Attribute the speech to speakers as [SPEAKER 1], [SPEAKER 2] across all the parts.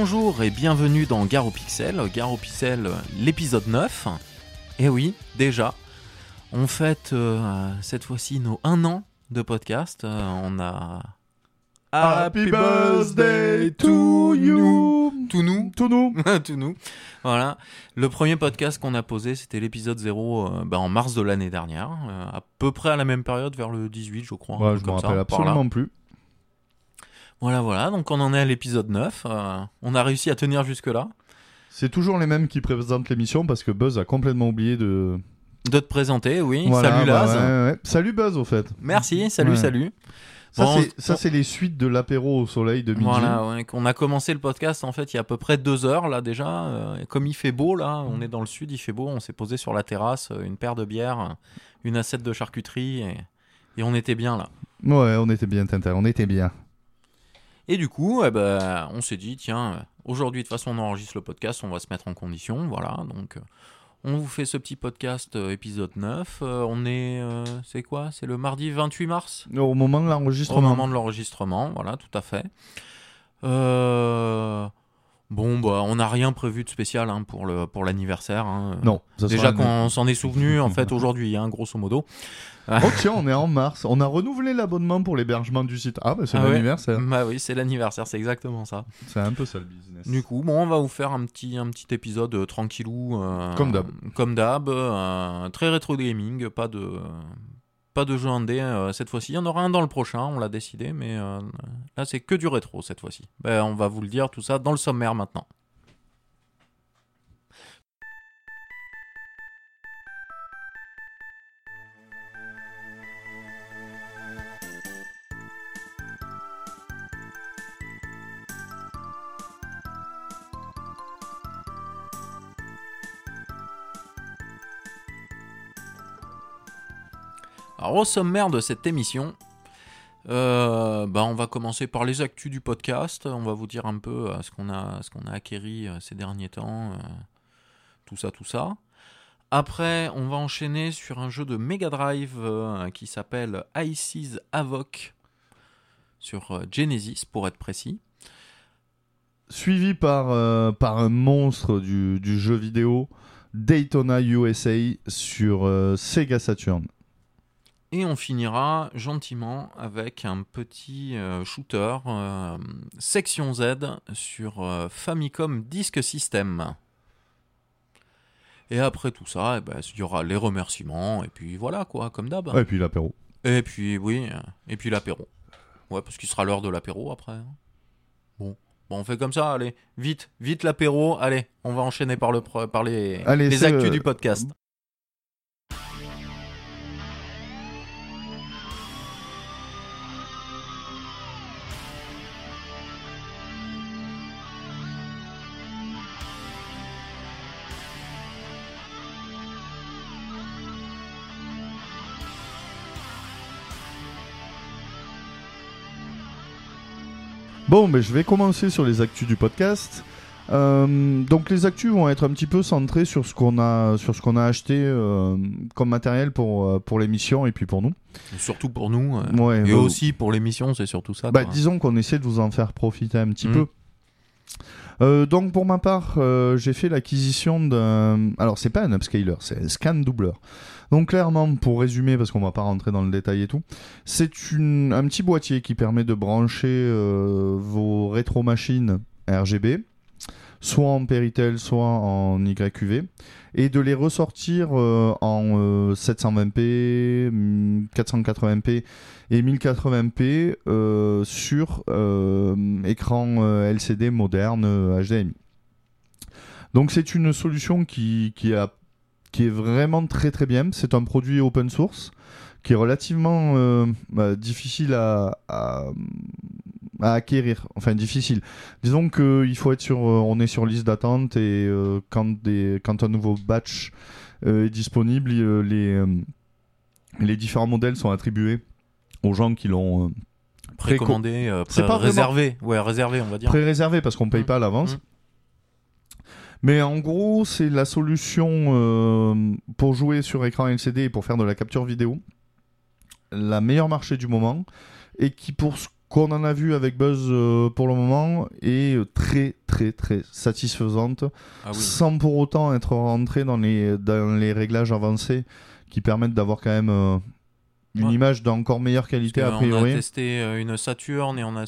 [SPEAKER 1] Bonjour et bienvenue dans Gare au Pixel, Pixel, l'épisode 9. Et oui, déjà, on fête euh, cette fois-ci nos 1 an de podcast. Euh, on a...
[SPEAKER 2] Happy birthday to you.
[SPEAKER 1] Tout nous
[SPEAKER 2] Tout nous.
[SPEAKER 1] Tout nous. Voilà. Le premier podcast qu'on a posé, c'était l'épisode 0 euh, bah, en mars de l'année dernière. à peu près à la même période, vers le 18, je crois.
[SPEAKER 2] Ouais, je me rappelle
[SPEAKER 1] par là.
[SPEAKER 2] absolument plus.
[SPEAKER 1] Voilà, voilà. Donc on en est à l'épisode 9. euh, on a réussi à tenir jusque-là.
[SPEAKER 2] C'est toujours les mêmes qui présentent l'émission parce que Buzz a complètement oublié de.
[SPEAKER 1] De te présenter, oui.
[SPEAKER 2] Voilà,
[SPEAKER 1] Salut
[SPEAKER 2] bah
[SPEAKER 1] Laz.
[SPEAKER 2] ouais, ouais. Salut Buzz au fait.
[SPEAKER 1] Merci, salut,
[SPEAKER 2] Ouais.
[SPEAKER 1] salut.
[SPEAKER 2] Ça
[SPEAKER 1] Bon,
[SPEAKER 2] c'est ça c'est les suites de l'apéro au soleil de midi.
[SPEAKER 1] Voilà, ouais, qu'on a commencé le podcast en fait il y a à peu près deux heures là déjà. euh, comme il fait beau là, on est dans le sud, il fait beau, on s'est posé sur la terrasse, euh, une paire de bières, une assiette de charcuterie et, et on était bien là.
[SPEAKER 2] Ouais, on était bien Tintin, on était bien.
[SPEAKER 1] Et du coup, eh ben, on s'est dit tiens, aujourd'hui de toute façon on enregistre le podcast, on va se mettre en condition, voilà. Donc on vous fait ce petit podcast euh, épisode 9. Euh, on est, euh, c'est quoi? C'est le mardi 28 mars?
[SPEAKER 2] Au moment de
[SPEAKER 1] Au
[SPEAKER 2] l'enregistrement.
[SPEAKER 1] moment de l'enregistrement, voilà, tout à fait. Bon, bah, on n'a rien prévu de spécial hein, pour le pour l'anniversaire. hein.
[SPEAKER 2] Non, ça
[SPEAKER 1] Déjà qu'on s'en est souvenu en fait aujourd'hui, hein, grosso modo.
[SPEAKER 2] Oh tiens, on est en mars. On a renouvelé l'abonnement pour l'hébergement du site. Ah bah c'est
[SPEAKER 1] Ah ouais.
[SPEAKER 2] l'anniversaire.
[SPEAKER 1] Bah oui, c'est l'anniversaire, c'est exactement ça.
[SPEAKER 2] C'est un peu ça le business.
[SPEAKER 1] Du coup, bon, on va vous faire un petit un petit épisode euh, tranquillou, euh,
[SPEAKER 2] Comme d'hab.
[SPEAKER 1] comme d'hab, euh, très rétro gaming, pas de pas de jeu indé euh, cette fois-ci. Il y en aura un dans le prochain, on l'a décidé, mais euh, là c'est que du rétro cette fois-ci. Ben, on va vous le dire tout ça dans le sommaire maintenant. Au sommaire de cette émission, euh, bah, on va commencer par les actus du podcast. On va vous dire un peu euh, ce qu'on a, ce acquéri euh, ces derniers temps, tout ça, tout ça. Après, on va enchaîner sur un jeu de Mega Drive qui s'appelle Ice's Havoc sur Genesis pour être précis.
[SPEAKER 2] Suivi par, par un monstre du, du jeu vidéo, Daytona USA sur Sega Saturn.
[SPEAKER 1] Et on finira gentiment avec un petit euh, shooter euh, section Z sur euh, Famicom Disk System. Et après tout ça, eh ben, il y aura les remerciements, et puis voilà quoi, comme d'hab.
[SPEAKER 2] Ouais, et puis l'apéro.
[SPEAKER 1] Et puis oui, et puis l'apéro. Ouais, parce qu'il sera l'heure de l'apéro après. hein. Bon. Bon, on fait comme ça, allez, vite, vite l'apéro, allez, on va enchaîner par, le, par les,
[SPEAKER 2] Allez,
[SPEAKER 1] les actus du podcast.
[SPEAKER 2] Bon, mais je vais commencer sur les actus du podcast. Euh, donc les actus vont être un petit peu centrés sur ce qu'on a sur ce qu'on a acheté euh, comme matériel pour euh, pour l'émission et puis pour nous.
[SPEAKER 1] Surtout pour nous. euh,
[SPEAKER 2] Ouais,
[SPEAKER 1] Et
[SPEAKER 2] bah,
[SPEAKER 1] aussi pour l'émission, c'est surtout ça.
[SPEAKER 2] Bah,
[SPEAKER 1] quoi.
[SPEAKER 2] disons qu'on essaie de vous en faire profiter un petit
[SPEAKER 1] Mm.
[SPEAKER 2] peu. Donc pour ma part, j'ai fait l'acquisition d'un. Alors c'est pas un upscaler, c'est un scan doubleur. Donc clairement, pour résumer, parce qu'on va pas rentrer dans le détail et tout, c'est un petit boîtier qui permet de brancher euh, vos rétro-machines RGB, soit en Péritel, soit en YQV, et de les ressortir euh, en euh, 720p, mm, 480p et 1080p euh, sur euh, écran euh, LCD moderne HDMI. Donc c'est une solution qui, qui, a, qui est vraiment très très bien. C'est un produit open source qui est relativement euh, bah, difficile à, à, à acquérir. Enfin difficile. Disons qu'il faut être sur, euh, on est sur liste d'attente et euh, quand, des, quand un nouveau batch euh, est disponible, les, les différents modèles sont attribués aux gens qui l'ont préco-
[SPEAKER 1] précommandé, euh,
[SPEAKER 2] C'est
[SPEAKER 1] pré-
[SPEAKER 2] pas vraiment-
[SPEAKER 1] réservé, ouais, réservé, on va dire.
[SPEAKER 2] pré-réservé parce qu'on paye
[SPEAKER 1] Mm.
[SPEAKER 2] pas à l'avance.
[SPEAKER 1] Mm.
[SPEAKER 2] Mais en gros, c'est la solution euh, pour jouer sur écran LCD et pour faire de la capture vidéo. La meilleure marché du moment et qui, pour ce qu'on en a vu avec Buzz euh, pour le moment est très très très satisfaisante,
[SPEAKER 1] Ah oui.
[SPEAKER 2] sans pour autant être rentré dans les, dans les réglages avancés qui permettent d'avoir quand même euh, une
[SPEAKER 1] Ouais.
[SPEAKER 2] image d'encore meilleure qualité a
[SPEAKER 1] que On a
[SPEAKER 2] priori.
[SPEAKER 1] testé euh, une Saturn et on a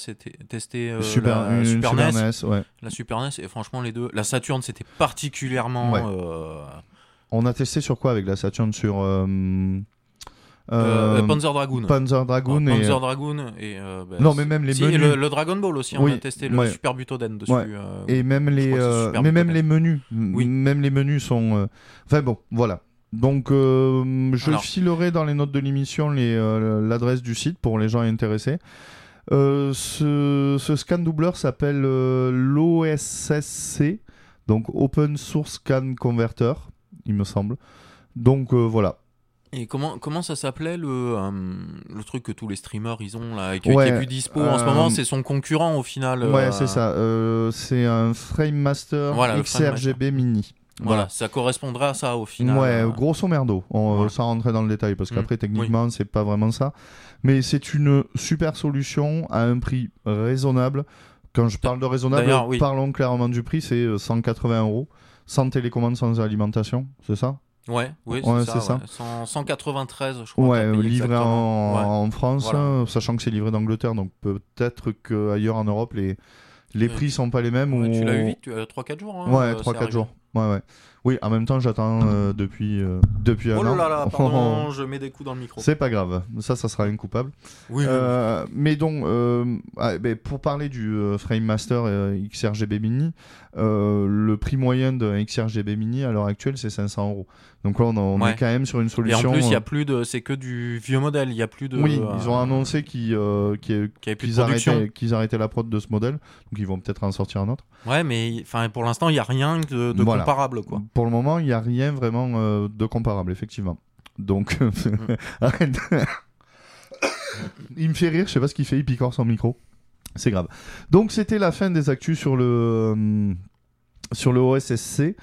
[SPEAKER 1] testé, euh,
[SPEAKER 2] Super,
[SPEAKER 1] la
[SPEAKER 2] une
[SPEAKER 1] Super, NES.
[SPEAKER 2] NES, ouais.
[SPEAKER 1] La Super NES, et franchement, les deux. La Saturn, c'était particulièrement.
[SPEAKER 2] Ouais.
[SPEAKER 1] euh,
[SPEAKER 2] On a testé sur quoi avec la Saturn Sur euh,
[SPEAKER 1] euh,
[SPEAKER 2] euh,
[SPEAKER 1] Panzer Dragoon.
[SPEAKER 2] Panzer Dragoon et
[SPEAKER 1] Panzer Dragoon et. euh, bah,
[SPEAKER 2] Non, mais même les
[SPEAKER 1] si,
[SPEAKER 2] menus.
[SPEAKER 1] et le, le Dragon Ball aussi, on
[SPEAKER 2] Oui,
[SPEAKER 1] a testé le
[SPEAKER 2] ouais.
[SPEAKER 1] Super Butoden dessus.
[SPEAKER 2] Ouais.
[SPEAKER 1] euh,
[SPEAKER 2] et même les
[SPEAKER 1] super
[SPEAKER 2] mais même les menus
[SPEAKER 1] Oui.
[SPEAKER 2] même les menus sont enfin bon voilà donc euh, je
[SPEAKER 1] Alors.
[SPEAKER 2] filerai dans les notes de l'émission euh, l'adresse du site pour les gens intéressés. Euh, ce, ce scan doubleur s'appelle l'OSSC donc Open Source Scan Converter il me semble. Donc voilà.
[SPEAKER 1] Et comment, comment ça s'appelait le, euh, le truc que tous les streamers ils ont là et qui,
[SPEAKER 2] Ouais,
[SPEAKER 1] qui est plus dispo en ce moment C'est son concurrent au final.
[SPEAKER 2] ouais
[SPEAKER 1] euh,
[SPEAKER 2] c'est ça. C'est un Frame Master
[SPEAKER 1] Voilà,
[SPEAKER 2] XRGB Mini
[SPEAKER 1] Voilà, ça correspondrait à ça au final.
[SPEAKER 2] Ouais,
[SPEAKER 1] euh,
[SPEAKER 2] grosso merdo, on,
[SPEAKER 1] voilà.
[SPEAKER 2] sans rentrer dans le détail, parce qu'après, techniquement, c'est pas vraiment ça. Mais c'est une super solution à un prix raisonnable. Quand je parle de raisonnable,
[SPEAKER 1] oui.
[SPEAKER 2] parlons clairement du prix, c'est euh, 180 euros, sans télécommande, sans alimentation, c'est ça?
[SPEAKER 1] Ouais, oui,
[SPEAKER 2] Ouais,
[SPEAKER 1] c'est ça.
[SPEAKER 2] ça.
[SPEAKER 1] ouais. 100 193, je crois.
[SPEAKER 2] Ouais, livré en,
[SPEAKER 1] Ouais.
[SPEAKER 2] en France,
[SPEAKER 1] Voilà.
[SPEAKER 2] hein, sachant que c'est livré d'Angleterre, donc peut-être qu'ailleurs en Europe, les, les
[SPEAKER 1] Ouais.
[SPEAKER 2] prix sont pas les mêmes.
[SPEAKER 1] Ouais,
[SPEAKER 2] ou...
[SPEAKER 1] tu l'as eu vite, tu as 3-4 jours. hein,
[SPEAKER 2] Ouais,
[SPEAKER 1] euh,
[SPEAKER 2] 3-4
[SPEAKER 1] c'est arrivé.
[SPEAKER 2] jours. Ouais, ouais. Oui, en même temps, j'attends euh, depuis, euh, depuis un
[SPEAKER 1] Oh
[SPEAKER 2] an.
[SPEAKER 1] là là, pardon, je mets des coups dans le micro.
[SPEAKER 2] C'est pas grave, ça, ça sera incoupable.
[SPEAKER 1] Oui, oui,
[SPEAKER 2] Euh, mais donc, euh, ah, ben, pour parler du Frame Master XRGB Mini, euh, le prix moyen d'un XRGB Mini à l'heure actuelle, c'est 500 euros. Donc là, on, on
[SPEAKER 1] Ouais.
[SPEAKER 2] est quand même sur une
[SPEAKER 1] Et en
[SPEAKER 2] solution.
[SPEAKER 1] plus, il y
[SPEAKER 2] euh,
[SPEAKER 1] a plus de, c'est que du vieux modèle. Il y a plus de.
[SPEAKER 2] oui,
[SPEAKER 1] euh,
[SPEAKER 2] ils ont annoncé qu'ils euh, arrêtaient, qu'ils arrêtaient la prod de ce modèle. Donc ils vont peut-être en sortir un autre.
[SPEAKER 1] Ouais, mais enfin, pour l'instant, il y a rien de, de
[SPEAKER 2] Voilà.
[SPEAKER 1] comparable, quoi.
[SPEAKER 2] Pour le moment, il n'y a rien vraiment euh, de comparable, effectivement. Donc,
[SPEAKER 1] Mm.
[SPEAKER 2] arrête. il me fait rire, je sais pas ce qu'il fait, il picore son micro. C'est grave. Donc, c'était la fin des actus sur le, euh, sur le OSSC.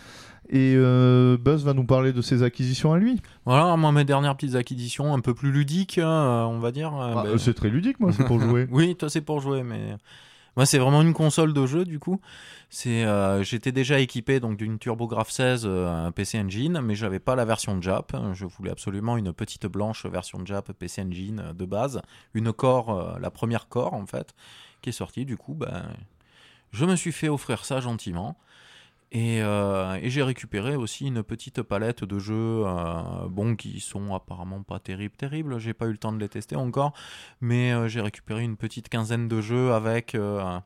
[SPEAKER 2] Et euh, Buzz va nous parler de ses acquisitions à lui.
[SPEAKER 1] Voilà, moi, mes dernières petites acquisitions, un peu plus ludiques, hein, on va dire. euh,
[SPEAKER 2] Ah, c'est très ludique, moi, c'est pour jouer.
[SPEAKER 1] oui, toi, c'est pour jouer, mais moi, c'est vraiment une console de jeu, du coup. C'est, j'étais déjà équipé donc d'une TurboGrafx 16, euh, un PC Engine, mais j'avais pas la version Jap. Je voulais absolument une petite blanche version Jap PC Engine de base, une Core, la première Core en fait, qui est sortie. Du coup, ben, je me suis fait offrir ça gentiment. Et, euh, et j'ai récupéré aussi une petite palette de jeux, euh, bon, qui sont apparemment pas terribles, terribles. J'ai pas eu le temps de les tester encore, mais euh, j'ai récupéré une petite quinzaine de jeux avec euh,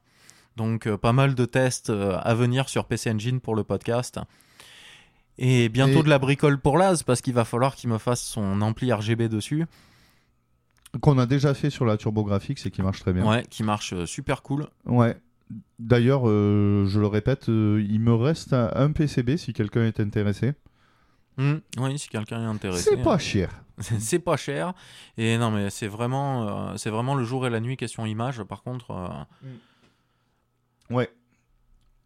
[SPEAKER 1] donc pas mal de tests à venir sur PC Engine pour le podcast. Et bientôt
[SPEAKER 2] Et-
[SPEAKER 1] de la bricole pour Laz, parce qu'il va falloir qu'il me fasse son ampli RGB dessus.
[SPEAKER 2] Qu'on a déjà fait sur la turbographique, c'est qui marche très bien.
[SPEAKER 1] Ouais, qui marche euh, super cool.
[SPEAKER 2] Ouais. D'ailleurs, euh, je le répète, euh, il me reste un, PCB si quelqu'un est intéressé.
[SPEAKER 1] Hmm, oui, si quelqu'un est intéressé.
[SPEAKER 2] C'est pas cher.
[SPEAKER 1] c'est pas cher. Et non, mais c'est vraiment, euh, c'est vraiment le jour et la nuit question image. Par contre,
[SPEAKER 2] Ouais.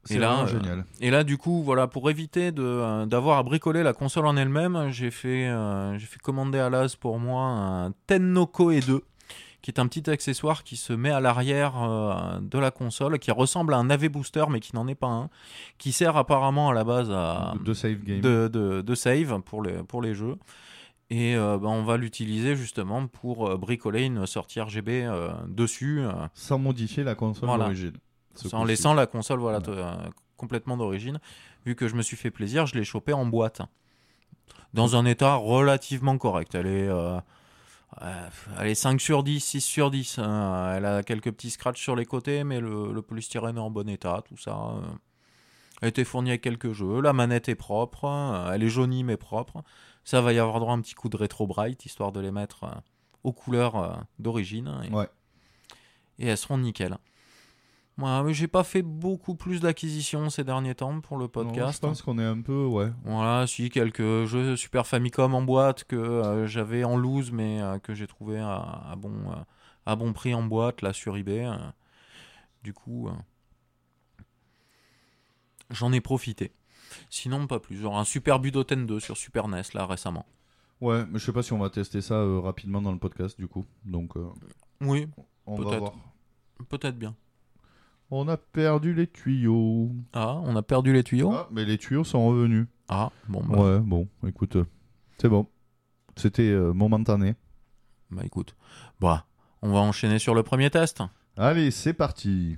[SPEAKER 2] C'est
[SPEAKER 1] Et là, euh,
[SPEAKER 2] génial.
[SPEAKER 1] Et là, du coup, voilà, pour éviter de, euh, d'avoir à bricoler la console en elle-même, j'ai fait, euh, j'ai fait commander à l'AS pour moi un Tennoco E2, qui est un petit accessoire qui se met à l'arrière euh, de la console, qui ressemble à un AV Booster, mais qui n'en est pas un, qui sert apparemment à la base à,
[SPEAKER 2] de save game.
[SPEAKER 1] de, de- de save pour les, pour les jeux. Et euh, ben, on va l'utiliser justement pour bricoler une sortie RGB dessus.
[SPEAKER 2] Sans modifier la console
[SPEAKER 1] Voilà.
[SPEAKER 2] d'origine.
[SPEAKER 1] En laissant la console voilà, euh, complètement d'origine. Vu que je me suis fait plaisir, je l'ai chopé en boîte. Dans un état relativement correct. Elle est, euh, euh, elle est 5 sur 10, 6 sur 10. hein. Elle a quelques petits scratchs sur les côtés, mais le, le polystyrène est en bon état, tout ça. euh. Elle a été fournie avec quelques jeux. La manette est propre. hein. Elle est jaunie, mais propre. Ça va y avoir droit à un petit coup de rétro bright, histoire de les mettre aux couleurs d'origine. Et,
[SPEAKER 2] Ouais.
[SPEAKER 1] et elles seront nickel. Moi, mais j'ai pas fait beaucoup plus d'acquisitions ces derniers temps pour le
[SPEAKER 2] Non,
[SPEAKER 1] podcast.
[SPEAKER 2] je pense qu'on est un peu, ouais.
[SPEAKER 1] Voilà, si quelques jeux Super Famicom en boîte que euh, j'avais en loose, mais euh, que j'ai trouvé à, à bon, euh, à bon prix en boîte là sur eBay. du coup, j'en ai profité. Sinon, pas plus. Genre un Super Budoten 2 sur Super NES là récemment.
[SPEAKER 2] Ouais, mais je sais pas si on va tester ça rapidement dans le podcast du coup. Donc,
[SPEAKER 1] Oui,
[SPEAKER 2] on va
[SPEAKER 1] Peut-être.
[SPEAKER 2] voir.
[SPEAKER 1] Peut-être bien.
[SPEAKER 2] On a perdu les tuyaux.
[SPEAKER 1] Ah, on a perdu les tuyaux
[SPEAKER 2] Ah, mais les tuyaux sont revenus.
[SPEAKER 1] Ah, bon, bah,
[SPEAKER 2] Ouais, bon, écoute, euh, c'est bon. C'était euh, momentané.
[SPEAKER 1] bah écoute. Bah, on va enchaîner sur le premier test.
[SPEAKER 2] Allez, c'est parti.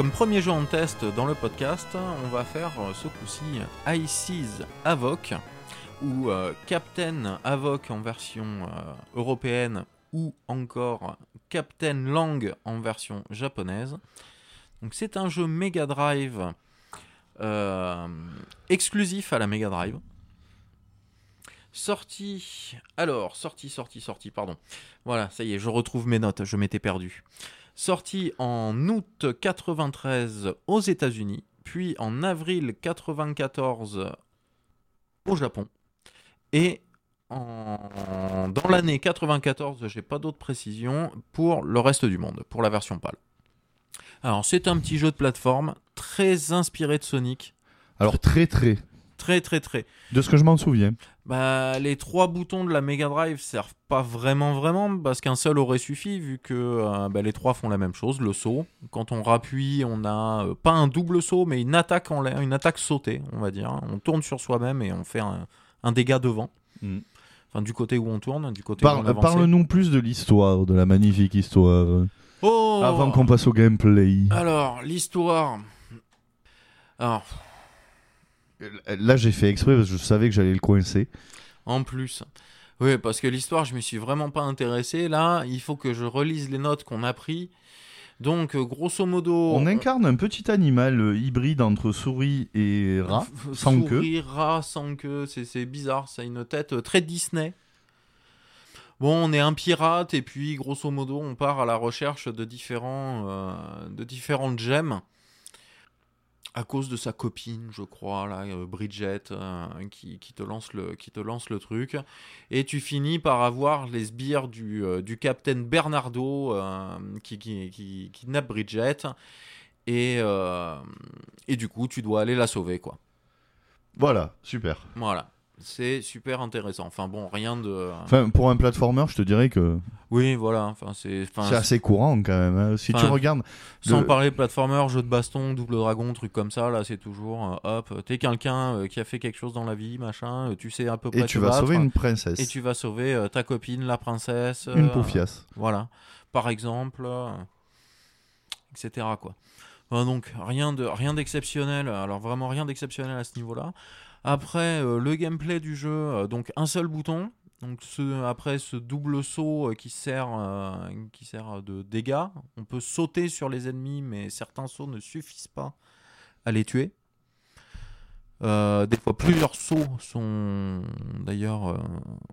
[SPEAKER 1] Comme premier jeu en test dans le podcast, on va faire euh, ce coup-ci ICES Avoc, ou euh, Captain Avoc en version euh, européenne, ou encore Captain Lang en version japonaise. Donc c'est un jeu Mega Drive exclusif à la Mega Drive. Sorti. Alors, sorti, sorti, sorti, pardon. Voilà, ça y est, je retrouve mes notes, je m'étais perdu. Sorti en août 93 aux États-Unis, puis en avril 94 au Japon. Et dans l'année 94, j'ai pas d'autres précisions pour le reste du monde, pour la version PAL. Alors, c'est un petit jeu de plateforme très inspiré de Sonic.
[SPEAKER 2] Alors, très, très.
[SPEAKER 1] Très, très, très.
[SPEAKER 2] De ce que je m'en souviens.
[SPEAKER 1] Bah, les trois boutons de la Mega Drive servent pas vraiment, vraiment, parce qu'un seul aurait suffi, vu que euh, bah, les trois font la même chose, le saut. Quand on rappuie, on a euh, pas un double saut, mais une attaque en l'air, une attaque sautée, on va dire. On tourne sur soi-même et on fait un, un dégât devant.
[SPEAKER 2] Mm.
[SPEAKER 1] Enfin, du côté où on tourne, du côté où on avance.
[SPEAKER 2] Parle-nous plus de l'histoire, de la magnifique histoire,
[SPEAKER 1] Oh
[SPEAKER 2] avant qu'on passe au gameplay.
[SPEAKER 1] Alors, l'histoire. Alors,
[SPEAKER 2] Là, j'ai fait exprès parce que je savais que j'allais le coincer.
[SPEAKER 1] En plus. Oui, parce que l'histoire, je me suis vraiment pas intéressé. Là, il faut que je relise les notes qu'on a pris. Donc, euh, grosso modo.
[SPEAKER 2] On incarne un petit animal euh, hybride entre souris et rat.
[SPEAKER 1] euh,
[SPEAKER 2] sans
[SPEAKER 1] souris, rat, sans queue. C'est, bizarre. Ça a une tête euh, très Disney. Bon, on est un pirate et puis, grosso modo, on part à la recherche de différents, euh, de différentes gemmes. À cause de sa copine, je crois, là, euh, Bridget, euh, qui, qui te lance le, qui te lance le truc. Et tu finis par avoir les sbires du, euh, du capitaine Bernardo euh, qui, qui, qui kidnappe Bridget. Et, et du coup, tu dois aller la sauver, quoi.
[SPEAKER 2] Voilà, super.
[SPEAKER 1] Voilà. C'est super intéressant. Enfin bon, rien de.
[SPEAKER 2] Enfin, pour un platformer, je te dirais que
[SPEAKER 1] Oui, voilà. Enfin, c'est. enfin,
[SPEAKER 2] c'est assez courant quand même. hein. Si tu
[SPEAKER 1] Enfin,
[SPEAKER 2] regardes.
[SPEAKER 1] Sans
[SPEAKER 2] le-
[SPEAKER 1] parler platformer, jeu de baston, double dragon, truc comme ça, là c'est toujours euh, hop, t'es quelqu'un euh, qui a fait quelque chose dans la vie, machin, euh, tu sais à peu près
[SPEAKER 2] Et
[SPEAKER 1] te
[SPEAKER 2] tu vas
[SPEAKER 1] battre,
[SPEAKER 2] sauver une princesse.
[SPEAKER 1] et tu vas sauver euh, ta copine, la princesse,
[SPEAKER 2] Une paufiasse.
[SPEAKER 1] voilà, par exemple, euh, etc. quoi. Enfin, donc rien de rien d'exceptionnel, alors vraiment rien d'exceptionnel à ce niveau-là. Après euh, le gameplay du jeu, euh, donc un seul bouton. Donc après ce double saut euh, qui sert, qui sert de dégâts, on peut sauter sur les ennemis, mais certains sauts ne suffisent pas à les tuer. Des fois, plusieurs sauts sont d'ailleurs